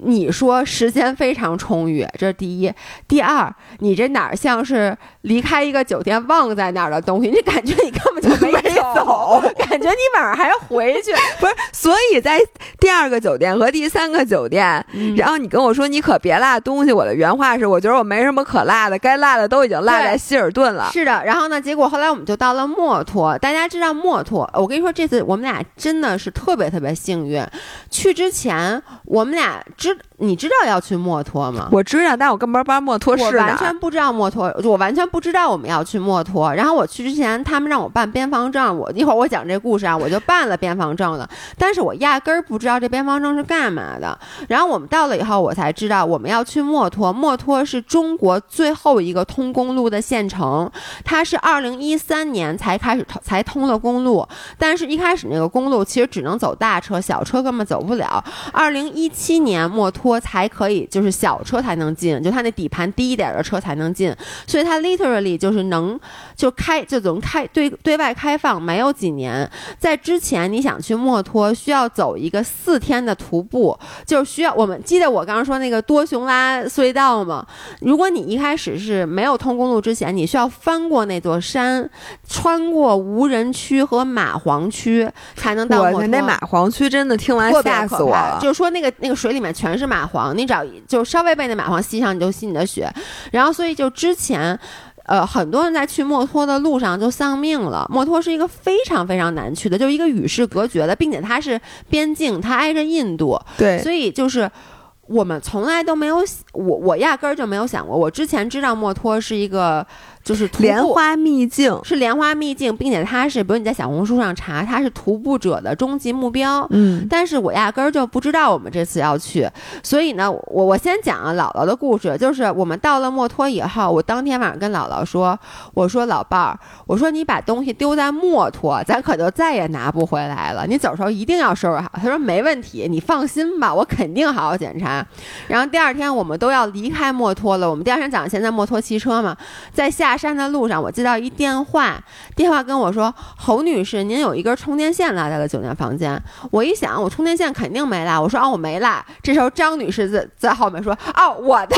你说时间非常充裕，这是第一。第二，你这哪儿像是离开一个酒店忘在那儿的东西？你感觉你根本就没 走，感觉你晚上还要回去。不是，所以在第二个酒店和第三个酒店，然后你跟我说你可别落东西。我的原话是，我觉得我没什么可落的，该落的都已经落在希尔顿了。是的，然后呢，结果后来我们就到了墨脱。大家知道墨脱，我跟你说，这次我们俩真的是特别特别幸运。去之前，我们俩。知你知道要去墨脱吗？我知道，但我根本不知道墨脱是哪。我完全不知道墨脱，我完全不知道我们要去墨脱。然后我去之前，他们让我办边防证，我一会儿我讲这故事啊，我就办了边防证了。但是我压根儿不知道这边防证是干嘛的。然后我们到了以后，我才知道我们要去墨脱。墨脱是中国最后一个通公路的县城，它是二零一三年才开始才通了公路，但是一开始那个公路其实只能走大车，小车根本走不了。二零一七年。墨脱才可以，就是小车才能进，就它那底盘低一点的车才能进，所以它 literally 就是能就开就怎么开对对外开放没有几年，在之前你想去墨脱需要走一个四天的徒步，就是需要我们记得我刚刚说那个多雄拉隧道吗？如果你一开始是没有通公路之前，你需要翻过那座山，穿过无人区和蚂蟥区才能到墨脱。那蚂蟥区真的听完吓死我了，就是说那个那个水里面。全是蚂蟥，你只要就稍微被那蚂蟥吸上，你就吸你的血。然后，所以就之前，呃，很多人在去墨脱的路上就丧命了。墨脱是一个非常非常难去的，就是一个与世隔绝的，并且它是边境，它挨着印度。对，所以就是我们从来都没有，我我压根儿就没有想过。我之前知道墨脱是一个。就是莲花秘境是莲花秘境，并且它是，比如你在小红书上查，它是徒步者的终极目标。嗯，但是我压根儿就不知道我们这次要去，所以呢，我我先讲啊姥姥的故事，就是我们到了墨脱以后，我当天晚上跟姥姥说，我说老伴儿，我说你把东西丢在墨脱，咱可就再也拿不回来了，你走时候一定要收拾好。他说没问题，你放心吧，我肯定好好检查。然后第二天我们都要离开墨脱了，我们第二天早上先在墨脱骑车嘛，在下。爬山的路上，我接到一电话，电话跟我说：“侯女士，您有一根充电线落在了酒店房间。”我一想，我充电线肯定没落。我说：“哦，我没落。”这时候张女士在在后面说：“ 哦，我的，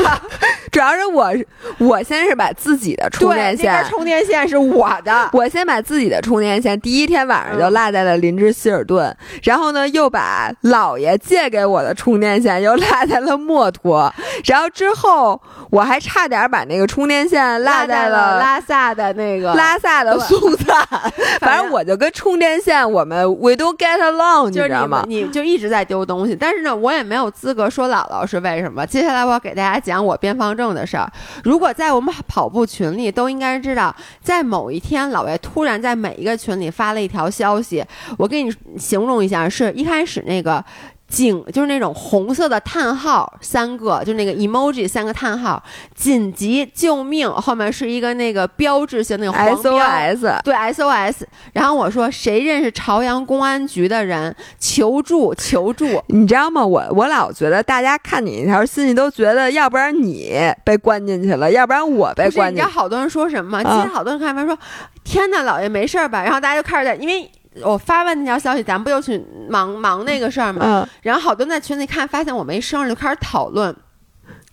主要是我，我先是把自己的充电线，充电线是我的，我先把自己的充电线第一天晚上就落在了林芝希尔顿，然后呢，又把姥爷借给我的充电线又落在了墨脱，然后之后我还差点把那个充电线落在了。拉萨的那个拉萨的素餐，反正我就跟充电线，我们 we do get along，你知道吗？你就一直在丢东西，但是呢，我也没有资格说姥姥是为什么。接下来我要给大家讲我边防证的事儿。如果在我们跑步群里，都应该知道，在某一天，老爷突然在每一个群里发了一条消息，我给你形容一下，是一开始那个。警就是那种红色的叹号，三个，就那个 emoji 三个叹号，紧急救命，后面是一个那个标志性那个黄标，SOS，对 SOS。然后我说谁认识朝阳公安局的人，求助求助。你知道吗？我我老觉得大家看你那条信息都觉得，要不然你被关进去了，要不然我被关进去。你知道好多人说什么吗？今天好多人看完说，天哪，老爷没事吧？然后大家就开始在因为。我发完那条消息，咱不又去忙忙那个事儿吗？嗯。然后好多人在群里看，发现我没声，就开始讨论，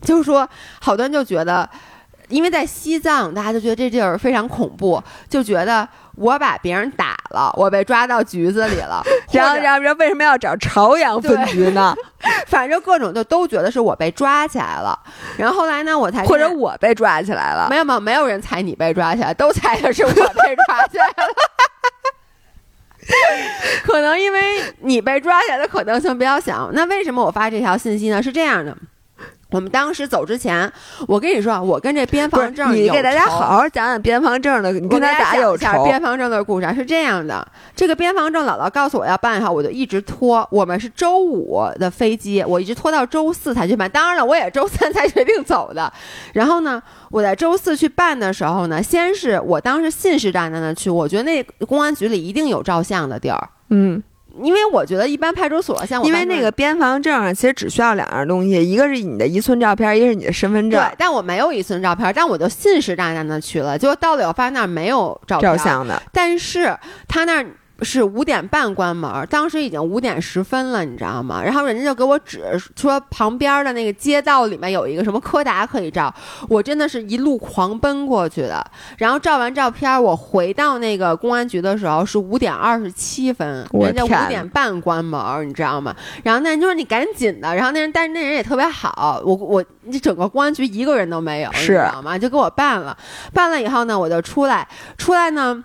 就是说，好多人就觉得，因为在西藏，大家就觉得这地儿非常恐怖，就觉得我把别人打了，我被抓到局子里了。然后，然后为什么要找朝阳分局呢？反正各种就都觉得是我被抓起来了。然后后来呢，我才或者我被抓起来了。没有没有，没有人猜你被抓起来，都猜的是我被抓起来了。可能因为你被抓起来的可能性比较小。那为什么我发这条信息呢？是这样的，我们当时走之前，我跟你说，我跟这边防证，你给大家好好讲讲边防证的，你跟他咋有仇？边防证的故事是这样的：这个边防证，姥姥告诉我要办哈，我就一直拖。我们是周五的飞机，我一直拖到周四才去办。当然了，我也周三才决定走的。然后呢，我在周四去办的时候呢，先是我当时信誓旦旦的去，我觉得那公安局里一定有照相的地儿。嗯。因为我觉得一般派出所像我因为那个边防证其实只需要两样东西，一个是你的一寸照片，一个是你的身份证。对，但我没有一寸照片，但我就信誓旦旦的去了，结果到了以后发现那儿没有照照相的，但是他那儿。是五点半关门，当时已经五点十分了，你知道吗？然后人家就给我指说旁边的那个街道里面有一个什么柯达可以照，我真的是一路狂奔过去的。然后照完照片，我回到那个公安局的时候是五点二十七分，人家五点半关门，你知道吗？然后那人就说你赶紧的，然后那人但是那人也特别好，我我你整个公安局一个人都没有，你知道吗？就给我办了，办了以后呢，我就出来，出来呢。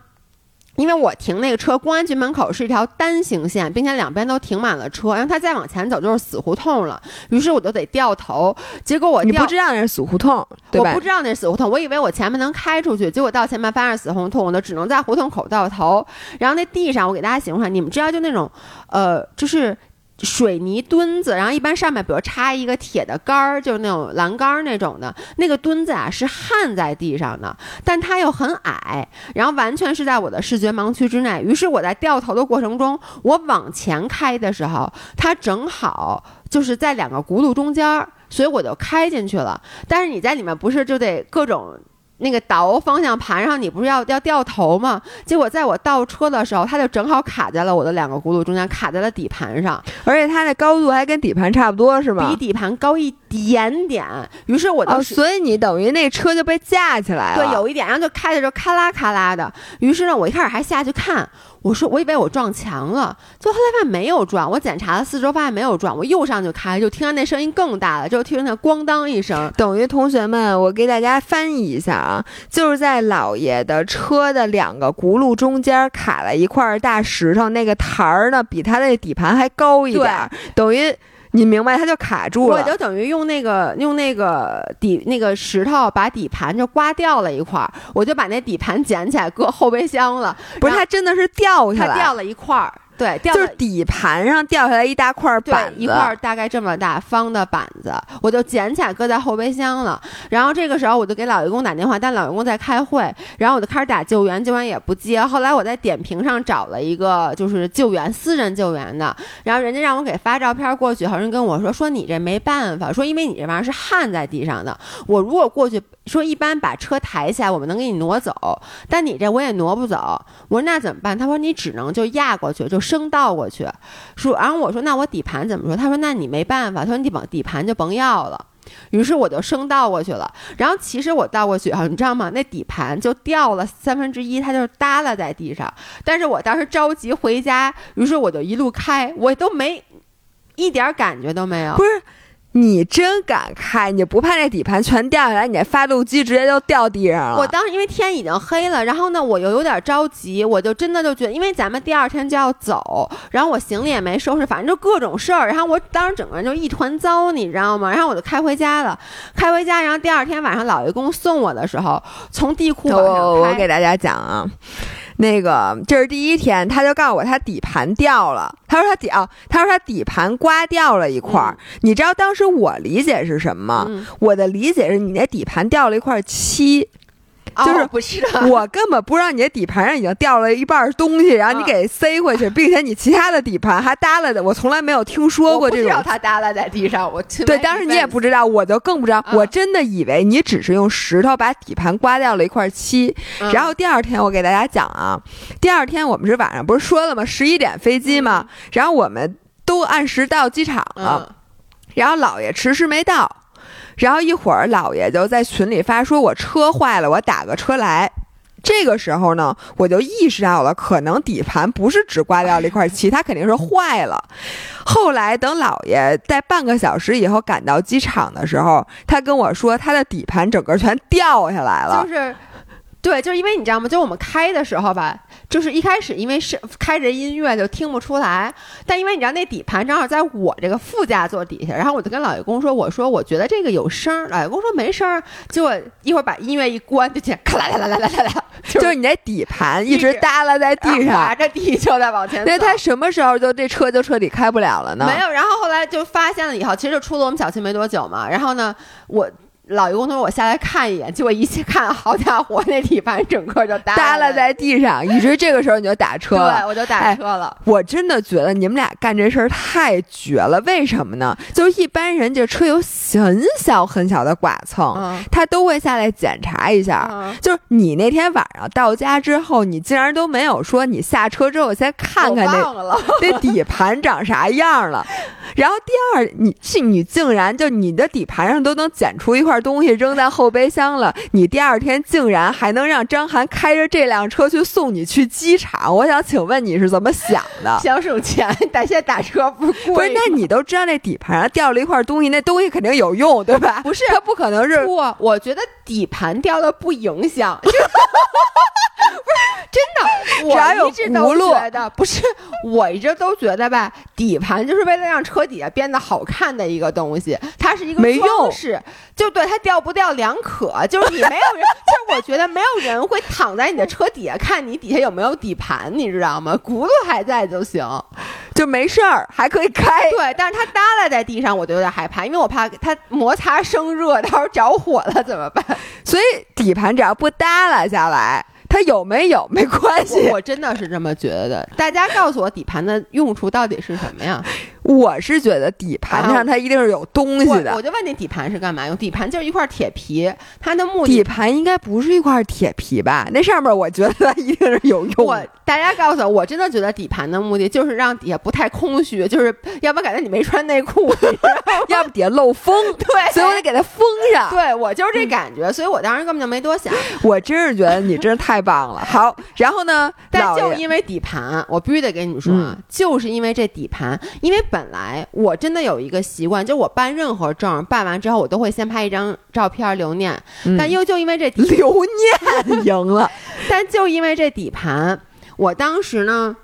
因为我停那个车，公安局门口是一条单行线，并且两边都停满了车，然后他再往前走就是死胡同了。于是我就得掉头，结果我你不知道那是死胡同，我不知道那是死胡同，我以为我前面能开出去，结果到前面发现死胡同，我只能在胡同口掉头。然后那地上，我给大家形容一下，你们知道就那种，呃，就是。水泥墩子，然后一般上面比如插一个铁的杆儿，就是那种栏杆儿那种的，那个墩子啊是焊在地上的，但它又很矮，然后完全是在我的视觉盲区之内。于是我在掉头的过程中，我往前开的时候，它正好就是在两个轱辘中间，所以我就开进去了。但是你在里面不是就得各种。那个倒方向盘上，你不是要要掉头吗？结果在我倒车的时候，它就正好卡在了我的两个轱辘中间，卡在了底盘上，而且它的高度还跟底盘差不多，是吗？比底盘高一点点。于是我就，所以你等于那车就被架起来了。对，有一点，然后就开的时候咔啦咔啦的。于是呢，我一开始还下去看。我说我以为我撞墙了，就后来发现没有撞。我检查了四周，发现没有撞。我又上去开，就听到那声音更大了，就听见咣当一声。等于同学们，我给大家翻译一下啊，就是在老爷的车的两个轱辘中间卡了一块大石头，那个台儿呢比他的底盘还高一点，等于。你明白，它就卡住了。我就等于用那个用那个底那个石头把底盘就刮掉了一块儿，我就把那底盘捡起来搁后备箱了。不是，它真的是掉下来，掉了一块儿。对，就是底盘上掉下来一大块板子，一块大概这么大方的板子，我就捡起来搁在后备箱了。然后这个时候我就给老员工打电话，但老员工在开会，然后我就开始打救援，救援也不接。后来我在点评上找了一个就是救援私人救援的，然后人家让我给发照片过去，好像跟我说说你这没办法，说因为你这玩意儿是焊在地上的，我如果过去说一般把车抬起来，我们能给你挪走，但你这我也挪不走。我说那怎么办？他说你只能就压过去就。升倒过去，说，然后我说那我底盘怎么说？他说那你没办法，他说你把底盘就甭要了。于是我就升倒过去了。然后其实我倒过去哈，你知道吗？那底盘就掉了三分之一，它就耷拉在地上。但是我当时着急回家，于是我就一路开，我都没一点感觉都没有。不是。你真敢开，你不怕那底盘全掉下来，你那发动机直接就掉地上了。我当时因为天已经黑了，然后呢，我又有点着急，我就真的就觉得，因为咱们第二天就要走，然后我行李也没收拾，反正就各种事儿，然后我当时整个人就一团糟，你知道吗？然后我就开回家了，开回家，然后第二天晚上老爷公送我的时候，从地库往上开。我给大家讲啊。那个这是第一天，他就告诉我他底盘掉了。他说他底啊，他说他底盘刮掉了一块儿。你知道当时我理解是什么吗？我的理解是你那底盘掉了一块漆。就是不是我根本不知道你的底盘上已经掉了一半东西，然后你给塞回去，并且你其他的底盘还耷拉的，我从来没有听说过这种。知道它耷拉在地上，我对，当时你也不知道，我就更不知道。我真的以为你只是用石头把底盘刮掉了一块漆。然后第二天我给大家讲啊，第二天我们是晚上不是说了吗？十一点飞机嘛，然后我们都按时到机场了，然后姥爷迟迟没到。然后一会儿，姥爷就在群里发说：“我车坏了，我打个车来。”这个时候呢，我就意识到了，可能底盘不是只刮掉了一块漆，它肯定是坏了。后来等姥爷在半个小时以后赶到机场的时候，他跟我说，他的底盘整个全掉下来了。就是，对，就是因为你知道吗？就我们开的时候吧。就是一开始因为是开着音乐就听不出来，但因为你知道那底盘正好在我这个副驾座底下，然后我就跟老爷公说：“我说我觉得这个有声。”老爷公说：“没声。”结果一会儿把音乐一关，就见咔啦啦啦啦啦啦，就是你那底盘一直耷拉在地上，滑着地就在往前。那他什么时候就这车就彻底开不了了呢？没有，然后后来就发现了以后，其实就出了我们小区没多久嘛。然后呢，我。老员工说：“我下来看一眼。”结果一看，好家伙，那底盘整个就耷拉在地上，一直这个时候你就打车了。对，我就打车了。我真的觉得你们俩干这事儿太绝了。为什么呢？就是一般人这车有很小很小的剐蹭，他都会下来检查一下。就是你那天晚上到家之后，你竟然都没有说你下车之后先看看那 那底盘长啥样了。然后第二，你你竟然就你的底盘上都能捡出一块东西扔在后备箱了，你第二天竟然还能让张涵开着这辆车去送你去机场？我想请问你是怎么想的？想省钱，但现在打车不贵。不是，那你都知道那底盘上掉了一块东西，那东西肯定有用，对吧？不是，它不可能是。不，我觉得底盘掉了不影响。不是真的，我一直都觉得不是，我一直都觉得吧，底盘就是为了让车底下变得好看的一个东西，它是一个装饰，就对它掉不掉两可，就是你没有人，就是我觉得没有人会躺在你的车底下看你底下有没有底盘，你知道吗？轱辘还在就行，就没事儿，还可以开。对，但是它耷拉在地上，我就有点害怕，因为我怕它摩擦生热，到时候着火了怎么办？所以底盘只要不耷拉下来。它有没有没关系，我真的是这么觉得。大家告诉我底盘的用处到底是什么呀？我是觉得底盘上它一定是有东西的。我就问你，底盘是干嘛用？底盘就是一块铁皮，它的目的。底盘应该不是一块铁皮吧？那上面我觉得一定是有用。我大家告诉我，我真的觉得底盘的目的就是让底下不太空虚，就是要不感觉你没穿内裤，要不底下漏风。对，所以我得给它封上。对我就是这感觉，所以我当时根本就没多想。我真是觉得你真是太棒了。好，然后呢？但就因为底盘，我必须得跟你们说啊，就是因为这底盘，因为本。本来我真的有一个习惯，就我办任何证，办完之后我都会先拍一张照片留念。但又就因为这留念 赢了，但就因为这底盘，我当时呢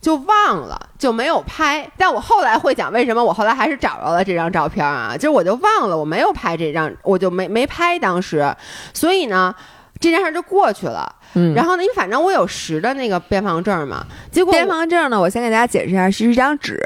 就忘了，就没有拍。但我后来会讲为什么，我后来还是找着了这张照片啊，就是我就忘了我没有拍这张，我就没没拍当时，所以呢这件事就过去了。嗯，然后呢？因为反正我有十的那个边防证嘛，结果边防证呢，我先给大家解释一下，是一张纸。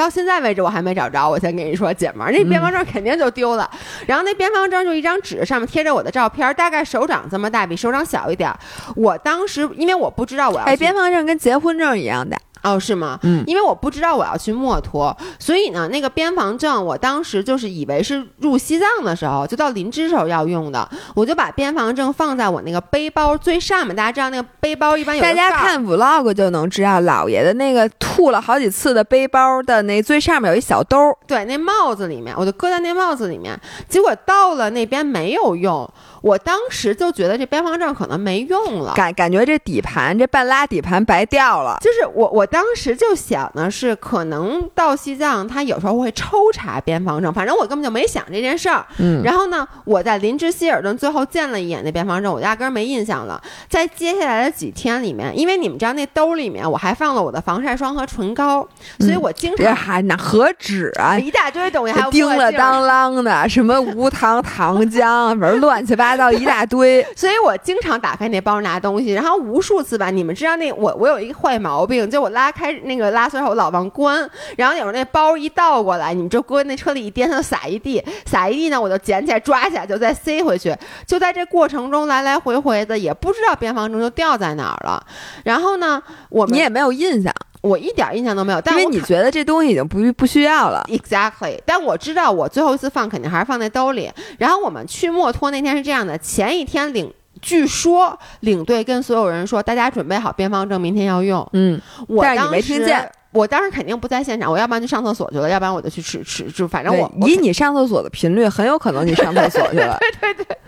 到现在为止我还没找着，我先跟你说，姐们儿，那边防证肯定就丢了。然后那边防证就一张纸，上面贴着我的照片，大概手掌这么大，比手掌小一点。我当时因为我不知道我要，哎，边防证跟结婚证一样的。哦，是吗？嗯，因为我不知道我要去墨脱，所以呢，那个边防证，我当时就是以为是入西藏的时候，就到林芝时候要用的，我就把边防证放在我那个背包最上面。大家知道那个背包一般有大家看 vlog 就能知道，老爷的那个吐了好几次的背包的那最上面有一小兜，对，那帽子里面，我就搁在那帽子里面。结果到了那边没有用。我当时就觉得这边防证可能没用了，感感觉这底盘这半拉底盘白掉了。就是我我当时就想的是，可能到西藏他有时候会抽查边防证，反正我根本就没想这件事儿。嗯，然后呢，我在林芝希尔顿最后见了一眼那边防证，我压根儿没印象了。在接下来的几天里面，因为你们知道那兜里面我还放了我的防晒霜和唇膏，所以我经常还那何止啊，一大堆东西，还有叮了当啷的，什么无糖糖浆，反正乱七八。拉到一大堆，所以我经常打开那包拿东西，然后无数次吧。你们知道那我我有一个坏毛病，就我拉开那个拉锁后，我老忘关。然后有时候那包一倒过来，你们就搁那车里一颠，它就撒一地，撒一地呢，我就捡起来抓起来就再塞回去。就在这过程中来来回回的，也不知道边防证就掉在哪儿了。然后呢，我你也没有印象。我一点印象都没有，因为你觉得这东西已经不不需要了。Exactly，但我知道我最后一次放肯定还是放在兜里。然后我们去墨脱那天是这样的：前一天领，据说领队跟所有人说，大家准备好边防证，明天要用。嗯，我但是你没听见。我当时肯定不在现场，我要不然就上厕所去了，要不然我就去吃吃，就反正我以你上厕所的频率，很有可能你上厕所去了。对对对。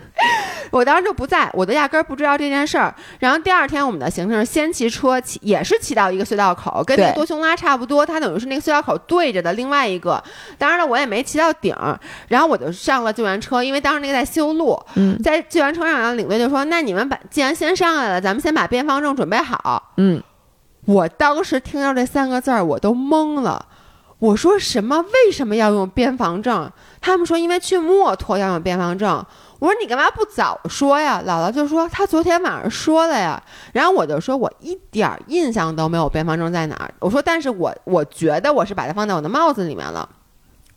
我当时就不在，我都压根儿不知道这件事儿。然后第二天我们的行程是先骑车骑，也是骑到一个隧道口，跟那个多匈拉差不多，它等于是那个隧道口对着的另外一个。当然了，我也没骑到顶儿，然后我就上了救援车，因为当时那个在修路。嗯，在救援车上，领队就说：“那你们把既然先上来了，咱们先把边防证准备好。”嗯，我当时听到这三个字儿，我都懵了。我说什么？为什么要用边防证？他们说因为去墨脱要用边防证。我说你干嘛不早说呀？姥姥就说她昨天晚上说了呀。然后我就说我一点儿印象都没有边防证在哪儿。我说但是我我觉得我是把它放在我的帽子里面了。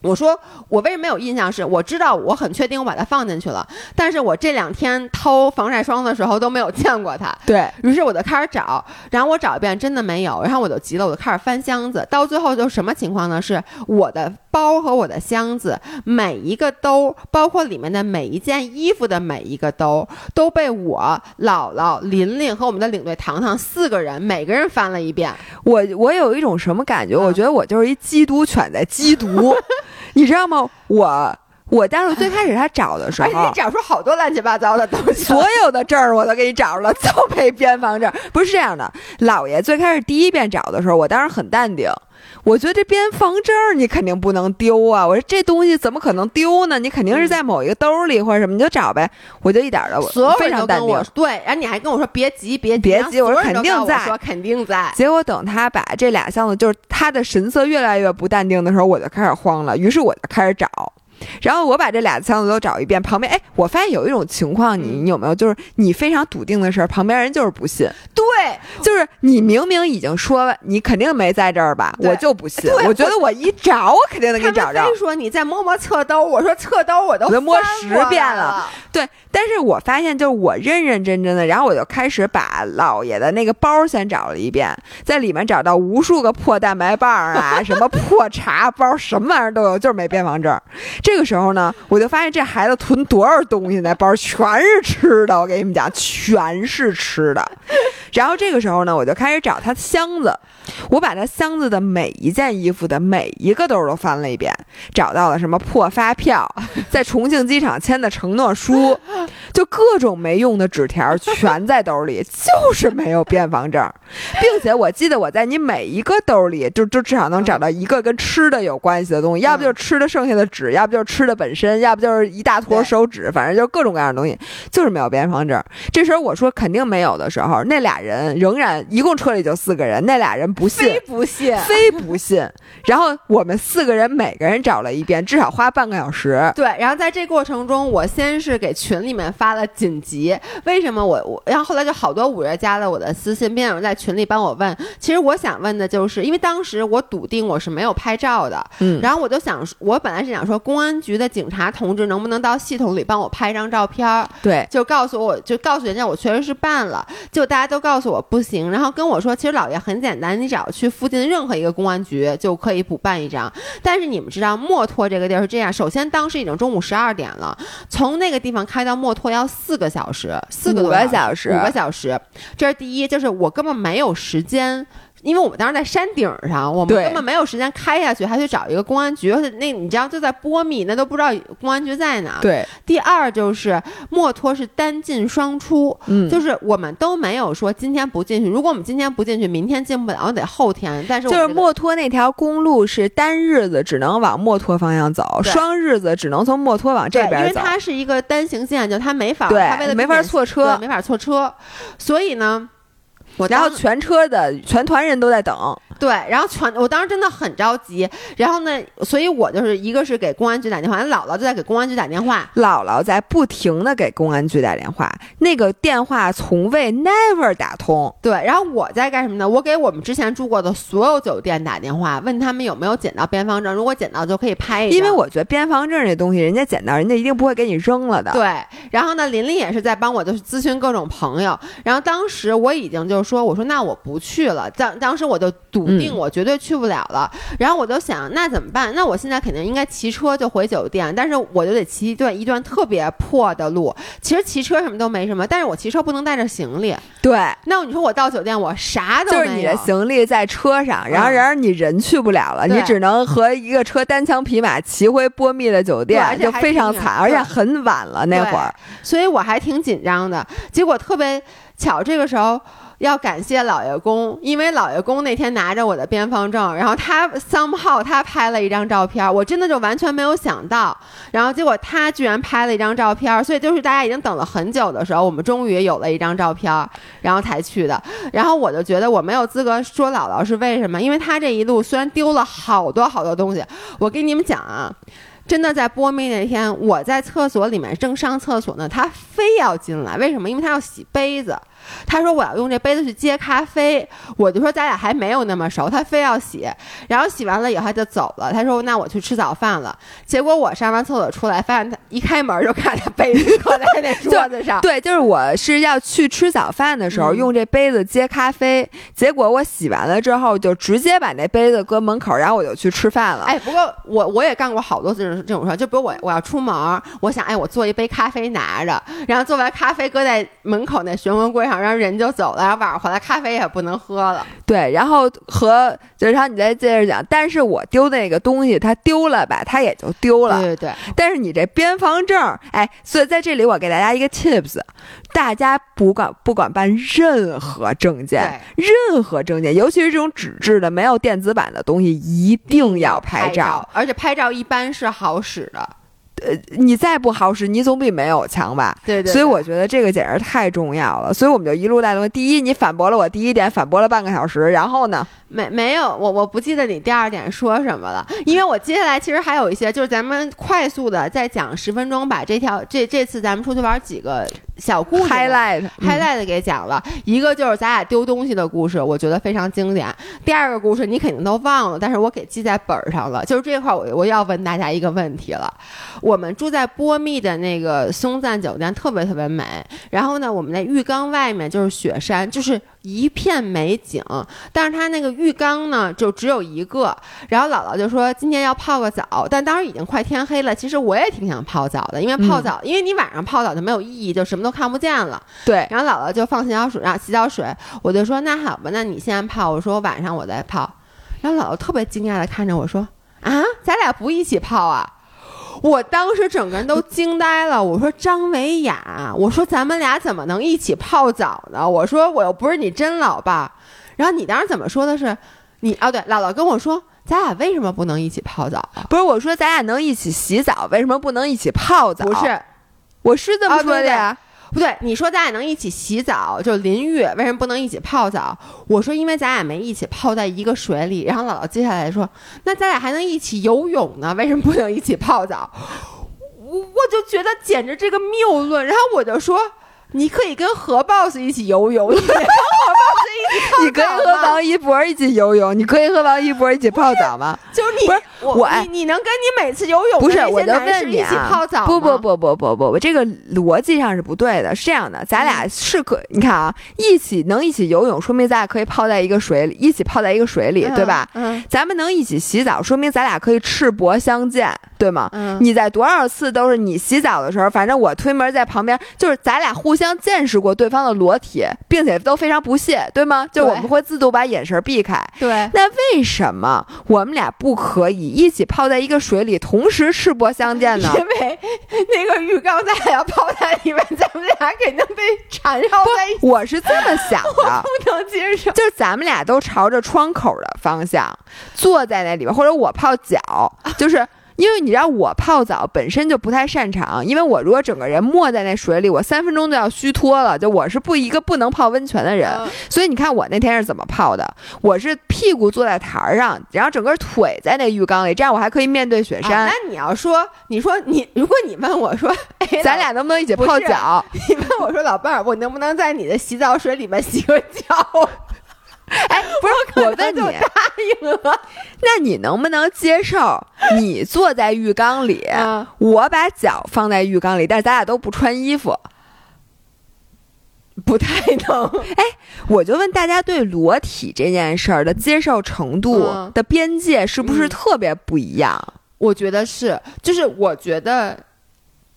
我说我为什么没有印象？是我知道我很确定我把它放进去了，但是我这两天掏防晒霜的时候都没有见过它。对于是我就开始找，然后我找一遍真的没有，然后我就急了，我就开始翻箱子，到最后就什么情况呢？是我的包和我的箱子每一个兜，包括里面的每一件衣服的每一个兜，都被我姥姥、琳琳和我们的领队糖糖四个人每个人翻了一遍。我我有一种什么感觉？我觉得我就是一缉毒犬在缉毒。你知道吗？我我当时最开始他找的时候，你找出好多乱七八糟的东西，所有的证儿我都给你找着了，就没边防证。不是这样的，姥爷最开始第一遍找的时候，我当时很淡定。我觉得这边防证你肯定不能丢啊！我说这东西怎么可能丢呢？你肯定是在某一个兜里或者什么，你就找呗。我就一点的，所有非常淡定。对，然后你还跟我说别急，别别急，我说肯定在，说肯定在。结果等他把这俩箱子，就是他的神色越来越不淡定的时候，我就开始慌了。于是我就开始找。然后我把这俩箱子都找一遍，旁边哎，我发现有一种情况，你你有没有？就是你非常笃定的事儿，旁边人就是不信。对，就是你明明已经说你肯定没在这儿吧，我就不信。我觉得我一找，我肯定能给你找着。非说你再摸摸侧兜，我说侧兜我都摸十遍了。对，但是我发现就是我认认真真的，然后我就开始把老爷的那个包先找了一遍，在里面找到无数个破蛋白棒啊，什么破茶包，什么玩意儿都有，就是没边防证。这个时候呢，我就发现这孩子囤多少东西，那包全是吃的。我给你们讲，全是吃的。然后这个时候呢，我就开始找他箱子，我把他箱子的每一件衣服的每一个兜都翻了一遍，找到了什么破发票，在重庆机场签的承诺书，就各种没用的纸条全在兜里，就是没有边防证。并且我记得我在你每一个兜里，就就至少能找到一个跟吃的有关系的东西，要不就吃的剩下的纸，要不。就是吃的本身，要不就是一大坨手指，反正就各种各样的东西，就是没有边防证。这时候我说肯定没有的时候，那俩人仍然一共车里就四个人，那俩人不信，非不信，非不信。然后我们四个人每个人找了一遍，至少花半个小时。对，然后在这过程中，我先是给群里面发了紧急，为什么我我，然后后来就好多五月加了我的私信，并且在群里帮我问。其实我想问的就是，因为当时我笃定我是没有拍照的，嗯，然后我就想，我本来是想说公安。公安局的警察同志，能不能到系统里帮我拍张照片？对，就告诉我，就告诉人家我确实是办了。就大家都告诉我不行，然后跟我说，其实老爷很简单，你只要去附近的任何一个公安局就可以补办一张。但是你们知道，墨脱这个地儿是这样，首先当时已经中午十二点了，从那个地方开到墨脱要四个小时，四个多小时，五个小时。这是第一，就是我根本没有时间。因为我们当时在山顶上，我们根本没有时间开下去，还去找一个公安局。那你知道就在波密，那都不知道公安局在哪。对。第二就是墨脱是单进双出，嗯，就是我们都没有说今天不进去。如果我们今天不进去，明天进不了，得后天。但是就是墨脱那条公路是单日子只能往墨脱方向走，双日子只能从墨脱往这边走。因为它是一个单行线，就它没法，对，它为了没法错车，没法错车，所以呢。然后全车的全团人都在等。对，然后全我当时真的很着急，然后呢，所以我就是一个是给公安局打电话，姥姥就在给公安局打电话，姥姥在不停的给公安局打电话，那个电话从未 never 打通。对，然后我在干什么呢？我给我们之前住过的所有酒店打电话，问他们有没有捡到边防证，如果捡到就可以拍一张。因为我觉得边防证这东西，人家捡到，人家一定不会给你扔了的。对，然后呢，琳琳也是在帮我就是咨询各种朋友，然后当时我已经就说，我说那我不去了。当当时我就笃定我绝对去不了了。然后我就想，那怎么办？那我现在肯定应该骑车就回酒店，但是我就得骑一段一段特别破的路。其实骑车什么都没什么，但是我骑车不能带着行李。对，那你说我到酒店我啥都就是你的行李在车上，然后然而你人去不了了，你只能和一个车单枪匹马骑回波密的酒店，就非常惨，而且很晚了那会儿，所以我还挺紧张的。结果特别巧，这个时候。要感谢老爷公，因为老爷公那天拿着我的边防证，然后他 somehow 他拍了一张照片，我真的就完全没有想到，然后结果他居然拍了一张照片，所以就是大家已经等了很久的时候，我们终于有了一张照片，然后才去的。然后我就觉得我没有资格说姥姥是为什么，因为他这一路虽然丢了好多好多东西，我跟你们讲啊。真的在波密那天，我在厕所里面正上厕所呢，他非要进来，为什么？因为他要洗杯子。他说我要用这杯子去接咖啡，我就说咱俩还没有那么熟，他非要洗，然后洗完了以后他就走了。他说那我去吃早饭了。结果我上完厕所出来，发现他一开门就看见杯子搁在那桌子上。对，就是我是要去吃早饭的时候用这杯子接咖啡，结果我洗完了之后就直接把那杯子搁门口，然后我就去吃饭了。哎，不过我我也干过好多这种这种事儿，就比如我我要出门，我想哎我做一杯咖啡拿着，然后做完咖啡搁在门口那玄关柜上。然后人就走了，然后晚上回来咖啡也不能喝了。对，然后和就是他，你再接着讲。但是我丢那个东西，他丢了吧，他也就丢了。对对对。但是你这边防证，哎，所以在这里我给大家一个 tips，大家不管不管办任何证件，任何证件，尤其是这种纸质的、没有电子版的东西，一定要拍照，而且拍照一般是好使的。呃，你再不好使，你总比没有强吧？对对。所以我觉得这个简直太重要了。所以我们就一路带动。第一，你反驳了我第一点，反驳了半个小时。然后呢？没没有，我我不记得你第二点说什么了。因为我接下来其实还有一些，就是咱们快速的再讲十分钟，把这条这这次咱们出去玩几个小故事 highlight highlight 给讲了。一个就是咱俩丢东西的故事，我觉得非常经典。第二个故事你肯定都忘了，但是我给记在本上了。就是这块我我要问大家一个问题了。我们住在波密的那个松赞酒店，特别特别美。然后呢，我们那浴缸外面就是雪山，就是一片美景。但是它那个浴缸呢，就只有一个。然后姥姥就说今天要泡个澡，但当时已经快天黑了。其实我也挺想泡澡的，因为泡澡，因为你晚上泡澡就没有意义，就什么都看不见了。对。然后姥姥就放洗脚水，让洗脚水。我就说那好吧，那你先泡，我说晚上我再泡。然后姥姥特别惊讶的看着我说啊，咱俩不一起泡啊？我当时整个人都惊呆了，我说张维雅，我说咱们俩怎么能一起泡澡呢？我说我又不是你真老爸，然后你当时怎么说的是，你哦对，姥姥跟我说，咱俩为什么不能一起泡澡？不是我说咱俩能一起洗澡，为什么不能一起泡澡？不是，我是这么说的呀。不对，你说咱俩能一起洗澡，就淋浴，为什么不能一起泡澡？我说因为咱俩没一起泡在一个水里。然后姥姥接下来说，那咱俩还能一起游泳呢，为什么不能一起泡澡？我我就觉得简直这个谬论。然后我就说。你可以跟何 boss 一起游泳，你可以和王一博一起游泳，你可以和王一博一起泡澡吗？就是你，不是我，你你能跟你每次游泳不是？我就问你啊，不不不不不不不，这个逻辑上是不对的。是这样的，咱俩是可，你看啊，一起能一起游泳，说明咱俩可以泡在一个水里，一起泡在一个水里，对吧？嗯。咱们能一起洗澡，说明咱俩可以赤膊相见，对吗？嗯。你在多少次都是你洗澡的时候，反正我推门在旁边，就是咱俩互。相见识过对方的裸体，并且都非常不屑，对吗？就我们会自动把眼神避开。对，那为什么我们俩不可以一起泡在一个水里，同时赤膊相见呢？因为那个浴缸咱俩要泡在里面，咱们俩肯定被缠绕在一起。我是这么想的，不能接受。就是咱们俩都朝着窗口的方向坐在那里边，或者我泡脚，就是。因为你知道我泡澡本身就不太擅长，因为我如果整个人没在那水里，我三分钟就要虚脱了。就我是不一个不能泡温泉的人，所以你看我那天是怎么泡的？我是屁股坐在台上，然后整个腿在那浴缸里，这样我还可以面对雪山。那你要说，你说你，如果你问我说，咱俩能不能一起泡脚？你问我说，老伴儿，我能不能在你的洗澡水里面洗个脚？哎，不是，我问你，答应了，那你能不能接受你坐在浴缸里，我把脚放在浴缸里，但是咱俩都不穿衣服？不太能。哎，我就问大家，对裸体这件事儿的接受程度的边界是不是特别不一样？我觉得是，就是我觉得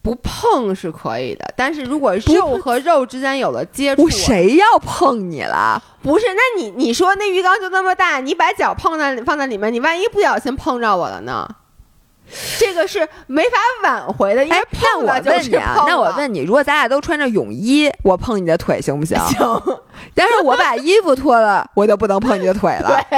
不碰是可以的，但是如果肉和肉之间有了接触，谁要碰你了？不是，那你你说那鱼缸就那么大，你把脚碰在放在里面，你万一不小心碰着我了呢？这个是没法挽回的，因为碰了就是碰那我问你，如果咱俩都穿着泳衣，我碰你的腿行不行？行。但是我把衣服脱了，我就不能碰你的腿了。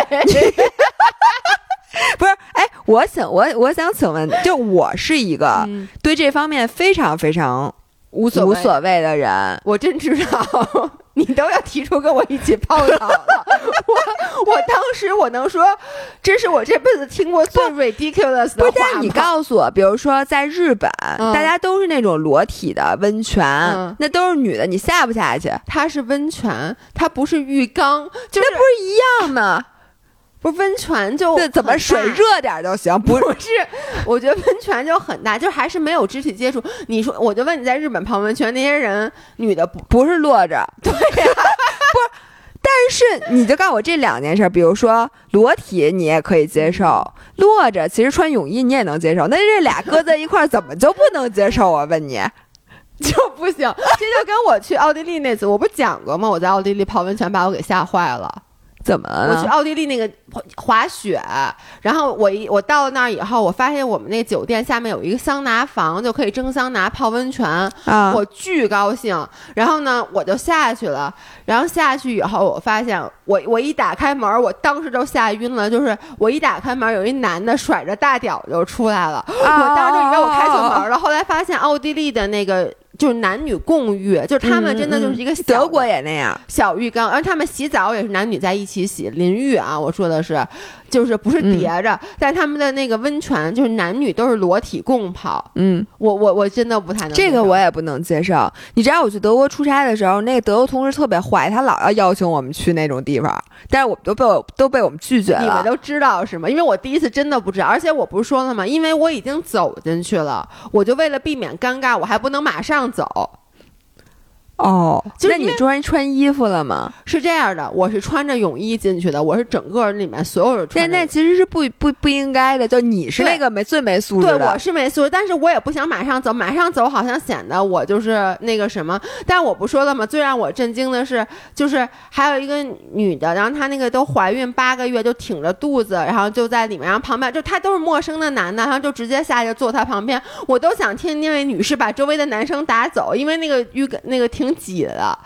不是，哎，我想我我想请问，就我是一个对这方面非常非常无所无所谓的人，我真知道。你都要提出跟我一起泡澡了，我我当时我能说，这是我这辈子听过最 ridiculous 的话。不但你告诉我，比如说在日本，大家都是那种裸体的温泉，那都是女的，你下不下去？它是温泉，它不是浴缸，就那不是一样吗？不是温泉就怎么水热点就行？不是，我觉得温泉就很大，就还是没有肢体接触。你说，我就问你在日本泡温泉那些人，女的不不是裸着？对呀，不是。但是你就告诉我这两件事，比如说裸体你也可以接受，裸着其实穿泳衣你也能接受，那这俩搁在一块儿怎么就不能接受？我问你，就不行？这就跟我去奥地利那次，我不讲过吗？我在奥地利泡温泉把我给吓坏了。怎么了？我去奥地利那个滑雪，然后我一我到了那儿以后，我发现我们那酒店下面有一个桑拿房，就可以蒸桑拿泡温泉啊！我巨高兴，然后呢，我就下去了。然后下去以后，我发现我我一打开门，我当时就吓晕了。就是我一打开门，有一男的甩着大屌就出来了，我当时就以为我开错门了。后来发现奥地利的那个。就是男女共浴，就是他们真的就是一个德国也那样小浴缸，而他们洗澡也是男女在一起洗淋浴啊。我说的是。就是不是叠着，在他们的那个温泉，就是男女都是裸体共泡。嗯，我我我真的不太能这个，我也不能接受。你知道我去德国出差的时候，那个德国同事特别坏，他老要邀请我们去那种地方，但是我们都被我都被我们拒绝了。你们都知道是吗？因为我第一次真的不知道，而且我不是说了吗？因为我已经走进去了，我就为了避免尴尬，我还不能马上走。哦，那你昨天穿衣服了吗？是这样的，我是穿着泳衣进去的，我是整个里面所有人穿。那那其实是不不不应该的，就你是那个没最没素质的。对，我是没素质，但是我也不想马上走，马上走好像显得我就是那个什么。但我不说了吗？最让我震惊的是，就是还有一个女的，然后她那个都怀孕八个月，就挺着肚子，然后就在里面，然后旁边就她都是陌生的男的，然后就直接下去坐她旁边，我都想听那位女士把周围的男生打走，因为那个浴那个挺。挤了，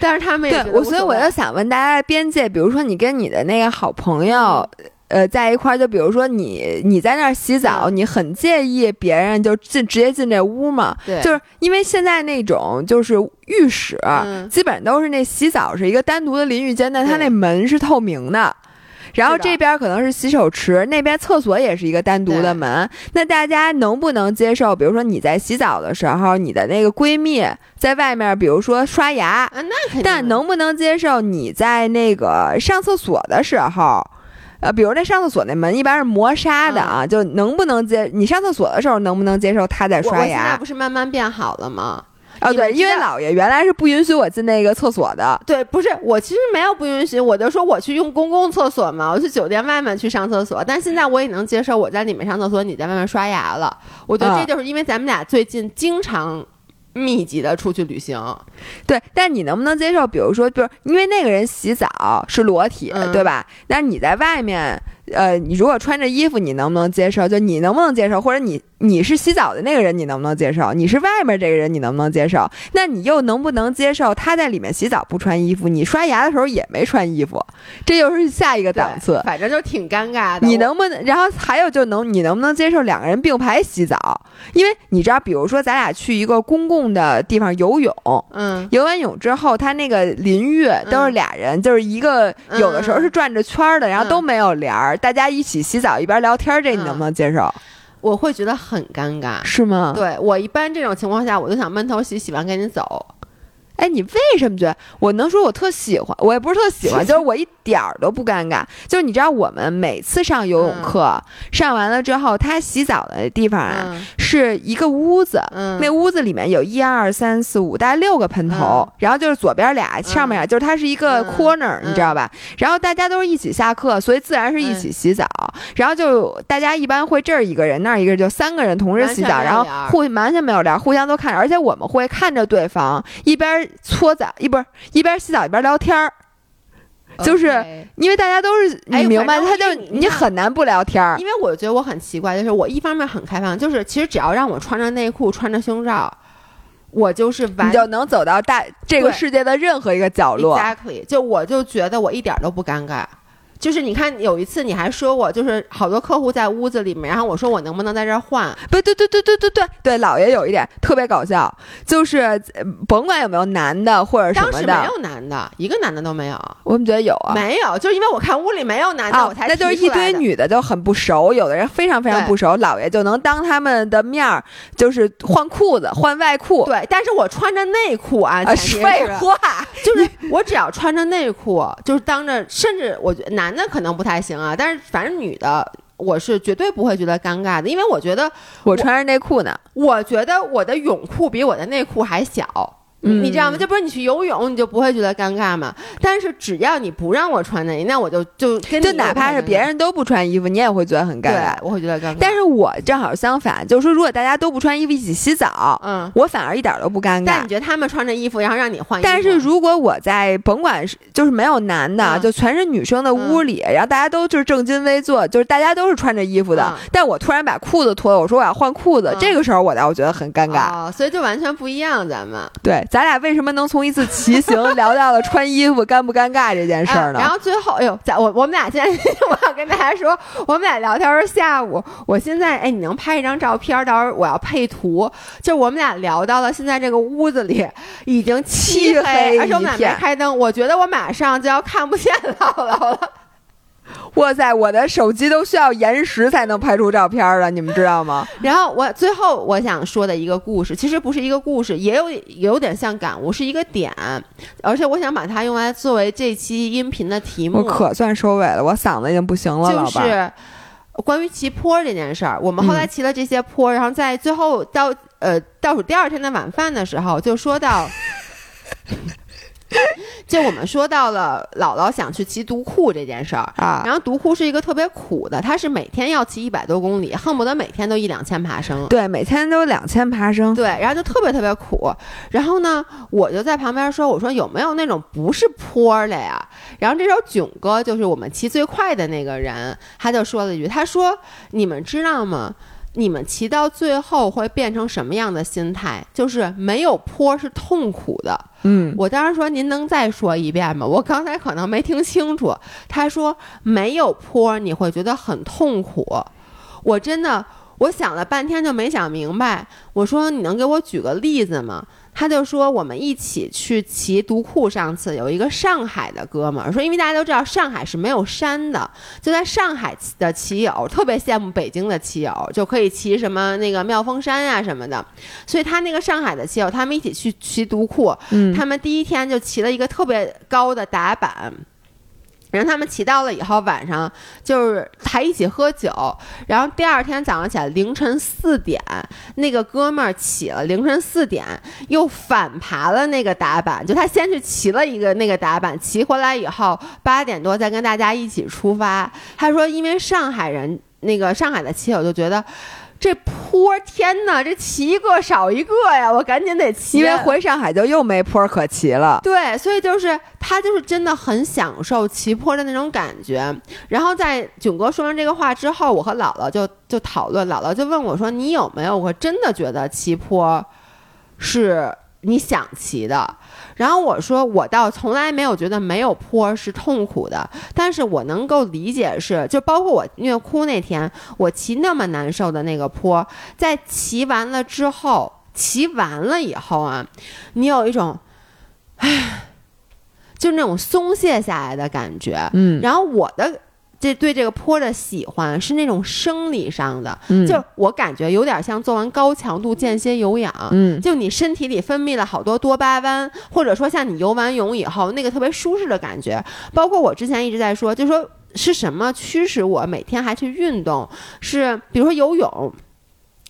但是他们对我，所以我就想问大家的边界，比如说你跟你的那个好朋友，呃，在一块儿，就比如说你你在那儿洗澡，你很介意别人就进直接进这屋吗？对，就是因为现在那种就是浴室，基本都是那洗澡是一个单独的淋浴间，但它那门是透明的。然后这边可能是洗手池，那边厕所也是一个单独的门。那大家能不能接受？比如说你在洗澡的时候，你的那个闺蜜在外面，比如说刷牙，但能不能接受你在那个上厕所的时候，呃，比如那上厕所那门一般是磨砂的啊，就能不能接？你上厕所的时候能不能接受他在刷牙？我现在不是慢慢变好了吗？哦，对，因为姥爷原来是不允许我进那个厕所的。对，不是我其实没有不允许，我就说我去用公共厕所嘛，我去酒店外面去上厕所。但现在我也能接受我在里面上厕所，你在外面刷牙了。我觉得这就是因为咱们俩最近经常密集的出去旅行。对，但你能不能接受？比如说，就是因为那个人洗澡是裸体，对吧？那你在外面。呃，你如果穿着衣服，你能不能接受？就你能不能接受？或者你你是洗澡的那个人，你能不能接受？你是外面这个人，你能不能接受？那你又能不能接受他在里面洗澡不穿衣服？你刷牙的时候也没穿衣服，这又是下一个档次。反正就挺尴尬的。你能不能？然后还有就能你能不能接受两个人并排洗澡？因为你知道，比如说咱俩去一个公共的地方游泳，嗯，游完泳之后，他那个淋浴都是俩人，就是一个有的时候是转着圈的，然后都没有帘儿。大家一起洗澡一边聊天，这你能不能接受？我会觉得很尴尬，是吗？对我一般这种情况下，我就想闷头洗，洗完赶紧走。哎，你为什么觉得？我能说我特喜欢，我也不是特喜欢，就是我一点儿都不尴尬。就是你知道，我们每次上游泳课，上完了之后，他洗澡的地方啊，是一个屋子，那屋子里面有一二三四五，大概六个喷头，然后就是左边俩，上面俩就是它是一个 corner，你知道吧？然后大家都是一起下课，所以自然是一起洗澡。然后就大家一般会这儿一个人，那儿一个人，就三个人同时洗澡，然后互完全没有聊，互相都看着，而且我们会看着对方一边。搓澡一不是一边洗澡一边聊天儿，就是因为大家都是你明白，他就你很难不聊天儿。因为我觉得我很奇怪，就是我一方面很开放，就是其实只要让我穿着内裤穿着胸罩，我就是完就能走到大这个世界的任何一个角落。Exactly，就我就觉得我一点都不尴尬。就是你看，有一次你还说我就是好多客户在屋子里面，然后我说我能不能在这儿换？不对对对对对对对，老爷有一点特别搞笑，就是甭管有没有男的或者什么的，当时没有男的，一个男的都没有。我们觉得有啊，没有，就是因为我看屋里没有男的，我才那就是一堆女的就很不熟，有的人非常非常不熟，老爷就能当他们的面儿就是换裤子换外裤。对，但是我穿着内裤啊，废话，就是我只要穿着内裤，就是当着，甚至我觉得男。那可能不太行啊，但是反正女的，我是绝对不会觉得尴尬的，因为我觉得我穿着内裤呢，我觉得我的泳裤比我的内裤还小。你知道吗？就不是你去游泳，你就不会觉得尴尬吗？但是只要你不让我穿内衣，那我就就跟就哪怕是别人都不穿衣服，你也会觉得很尴尬。我会觉得尴尬。但是我正好相反，就是说，如果大家都不穿衣服一起洗澡，嗯，我反而一点都不尴尬。但你觉得他们穿着衣服，然后让你换？但是如果我在甭管是就是没有男的，就全是女生的屋里，然后大家都就是正襟危坐，就是大家都是穿着衣服的，但我突然把裤子脱了，我说我要换裤子，这个时候我倒我觉得很尴尬。所以就完全不一样，咱们对，咱俩为什么能？从一次骑行 聊到了穿衣服尴不尴尬这件事儿呢？然后最后，哎呦，在我我们俩现在，我要跟大家说，我们俩聊天是下午。我现在，哎，你能拍一张照片？到时候我要配图。就我们俩聊到了现在这个屋子里已经漆黑，而且我们俩没开灯。我觉得我马上就要看不见 姥姥了。哇塞，我的手机都需要延时才能拍出照片了，你们知道吗？然后我最后我想说的一个故事，其实不是一个故事，也有有点像感悟，是一个点，而且我想把它用来作为这期音频的题目。我可算收尾了，我嗓子已经不行了，就是关于骑坡这件事儿，我们后来骑了这些坡，然后在最后到呃倒数第二天的晚饭的时候，就说到。就我们说到了姥姥想去骑独库这件事儿啊，然后独库是一个特别苦的，它是每天要骑一百多公里，恨不得每天都一两千爬升。对，每天都两千爬升。对，然后就特别特别苦。然后呢，我就在旁边说：“我说有没有那种不是坡的呀？”然后这时候囧哥就是我们骑最快的那个人，他就说了一句：“他说你们知道吗？”你们骑到最后会变成什么样的心态？就是没有坡是痛苦的。嗯，我当时说您能再说一遍吗？我刚才可能没听清楚。他说没有坡你会觉得很痛苦。我真的我想了半天就没想明白。我说你能给我举个例子吗？他就说我们一起去骑独库，上次有一个上海的哥们儿说，因为大家都知道上海是没有山的，就在上海的骑友特别羡慕北京的骑友，就可以骑什么那个妙峰山呀什么的，所以他那个上海的骑友，他们一起去骑独库，他们第一天就骑了一个特别高的打板。然后他们骑到了以后，晚上就是还一起喝酒。然后第二天早上起来，凌晨四点，那个哥们儿起了，凌晨四点又反爬了那个打板。就他先去骑了一个那个打板，骑回来以后八点多再跟大家一起出发。他说，因为上海人那个上海的骑友就觉得。这坡，天呐！这骑一个少一个呀！我赶紧得骑，因为回上海就又没坡可骑了。对，所以就是他就是真的很享受骑坡的那种感觉。然后在囧哥说完这个话之后，我和姥姥就就讨论，姥姥就问我说：“你有没有我真的觉得骑坡是？”你想骑的，然后我说我倒从来没有觉得没有坡是痛苦的，但是我能够理解是，就包括我虐哭那天，我骑那么难受的那个坡，在骑完了之后，骑完了以后啊，你有一种，唉，就那种松懈下来的感觉，嗯，然后我的。这对这个坡的喜欢是那种生理上的，就我感觉有点像做完高强度间歇有氧，嗯，就你身体里分泌了好多多巴胺，或者说像你游完泳以后那个特别舒适的感觉。包括我之前一直在说，就说是什么驱使我每天还去运动？是比如说游泳。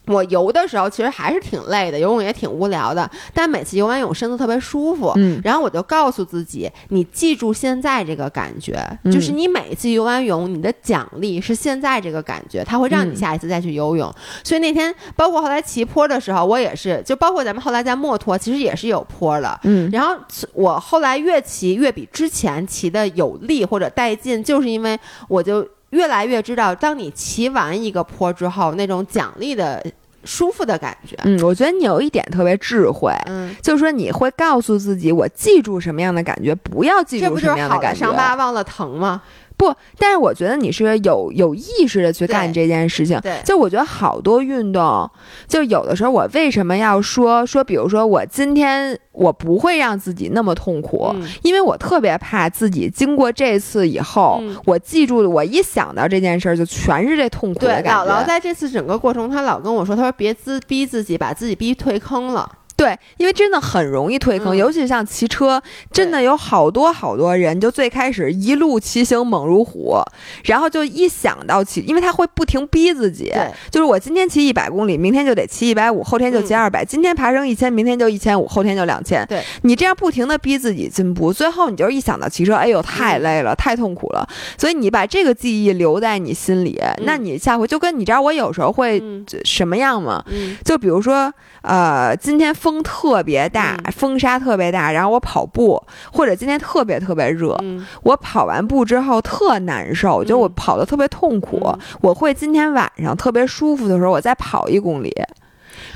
我游的时候其实还是挺累的，游泳也挺无聊的。但每次游完泳身子特别舒服，嗯，然后我就告诉自己，你记住现在这个感觉，就是你每一次游完泳，你的奖励是现在这个感觉，它会让你下一次再去游泳。所以那天，包括后来骑坡的时候，我也是，就包括咱们后来在墨脱，其实也是有坡的，嗯。然后我后来越骑越比之前骑的有力或者带劲，就是因为我就。越来越知道，当你骑完一个坡之后，那种奖励的舒服的感觉。嗯，我觉得你有一点特别智慧，嗯，就是说你会告诉自己，我记住什么样的感觉，不要记住什么样的感觉。这不就是好伤疤忘了疼吗？不，但是我觉得你是有有意识的去干这件事情。对，就我觉得好多运动，就有的时候我为什么要说说，比如说我今天我不会让自己那么痛苦，因为我特别怕自己经过这次以后，我记住我一想到这件事儿就全是这痛苦的感觉。姥姥在这次整个过程，她老跟我说，她说别自逼自己，把自己逼退坑了。对，因为真的很容易退坑，尤其是像骑车，真的有好多好多人，就最开始一路骑行猛如虎，然后就一想到骑，因为他会不停逼自己，就是我今天骑一百公里，明天就得骑一百五，后天就骑二百，今天爬升一千，明天就一千五，后天就两千。对。你这样不停的逼自己进步，最后你就是一想到骑车，哎呦太累了，太痛苦了，所以你把这个记忆留在你心里，那你下回就跟你知道我有时候会什么样吗？就比如说。呃，今天风特别大，风沙特别大，然后我跑步，或者今天特别特别热，我跑完步之后特难受，就我跑的特别痛苦，我会今天晚上特别舒服的时候，我再跑一公里。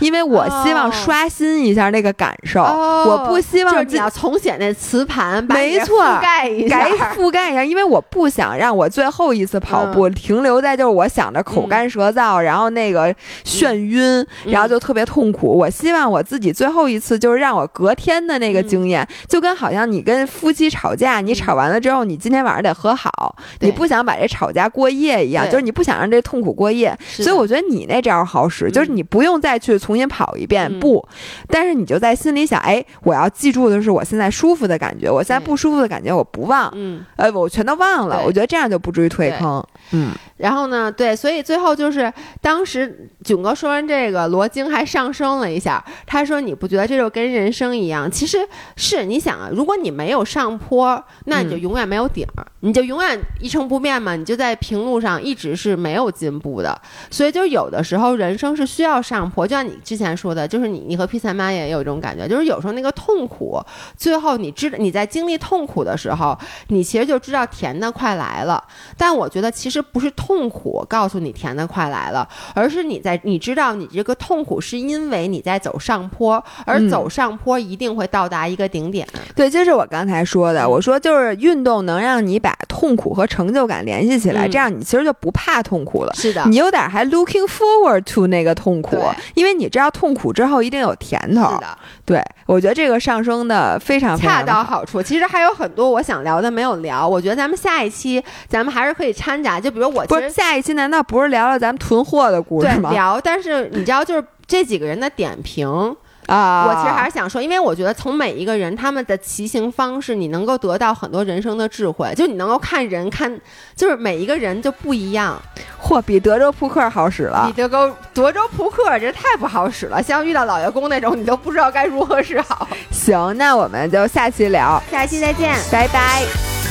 因为我希望刷新一下那个感受，我不希望就是你要重写那磁盘，没错，覆盖一下，覆盖一下，因为我不想让我最后一次跑步停留在就是我想着口干舌燥，然后那个眩晕，然后就特别痛苦。我希望我自己最后一次就是让我隔天的那个经验，就跟好像你跟夫妻吵架，你吵完了之后，你今天晚上得和好，你不想把这吵架过夜一样，就是你不想让这痛苦过夜。所以我觉得你那招好使，就是你不用再去。重新跑一遍不，但是你就在心里想，哎，我要记住的是我现在舒服的感觉，我现在不舒服的感觉我不忘，嗯，呃，我全都忘了，我觉得这样就不至于退坑，嗯。然后呢，对，所以最后就是当时囧哥说完这个，罗京还上升了一下，他说：“你不觉得这就跟人生一样？其实是你想啊，如果你没有上坡，那你就永远没有顶儿，你就永远一成不变嘛，你就在平路上一直是没有进步的。所以就有的时候人生是需要上坡，就像你之前说的，就是你你和 P 三妈也有一种感觉，就是有时候那个痛苦，最后你知你在经历痛苦的时候，你其实就知道甜的快来了。但我觉得其实不是。痛苦告诉你甜的快来了，而是你在你知道你这个痛苦是因为你在走上坡，而走上坡一定会到达一个顶点。对，这是我刚才说的。我说就是运动能让你把痛苦和成就感联系起来，这样你其实就不怕痛苦了。是的，你有点还 looking forward to 那个痛苦，因为你知道痛苦之后一定有甜头。是的，对我觉得这个上升的非常恰到好处。其实还有很多我想聊的没有聊，我觉得咱们下一期咱们还是可以掺杂。就比如我。不是下一期难道不是聊聊咱们囤货的故事吗？聊，但是你知道，就是这几个人的点评啊，我其实还是想说，因为我觉得从每一个人他们的骑行方式，你能够得到很多人生的智慧。就你能够看人看，就是每一个人就不一样。嚯，比德州扑克好使了！比德州德州扑克这太不好使了，像遇到老爷公那种，你都不知道该如何是好。行，那我们就下期聊，下期再见，拜拜。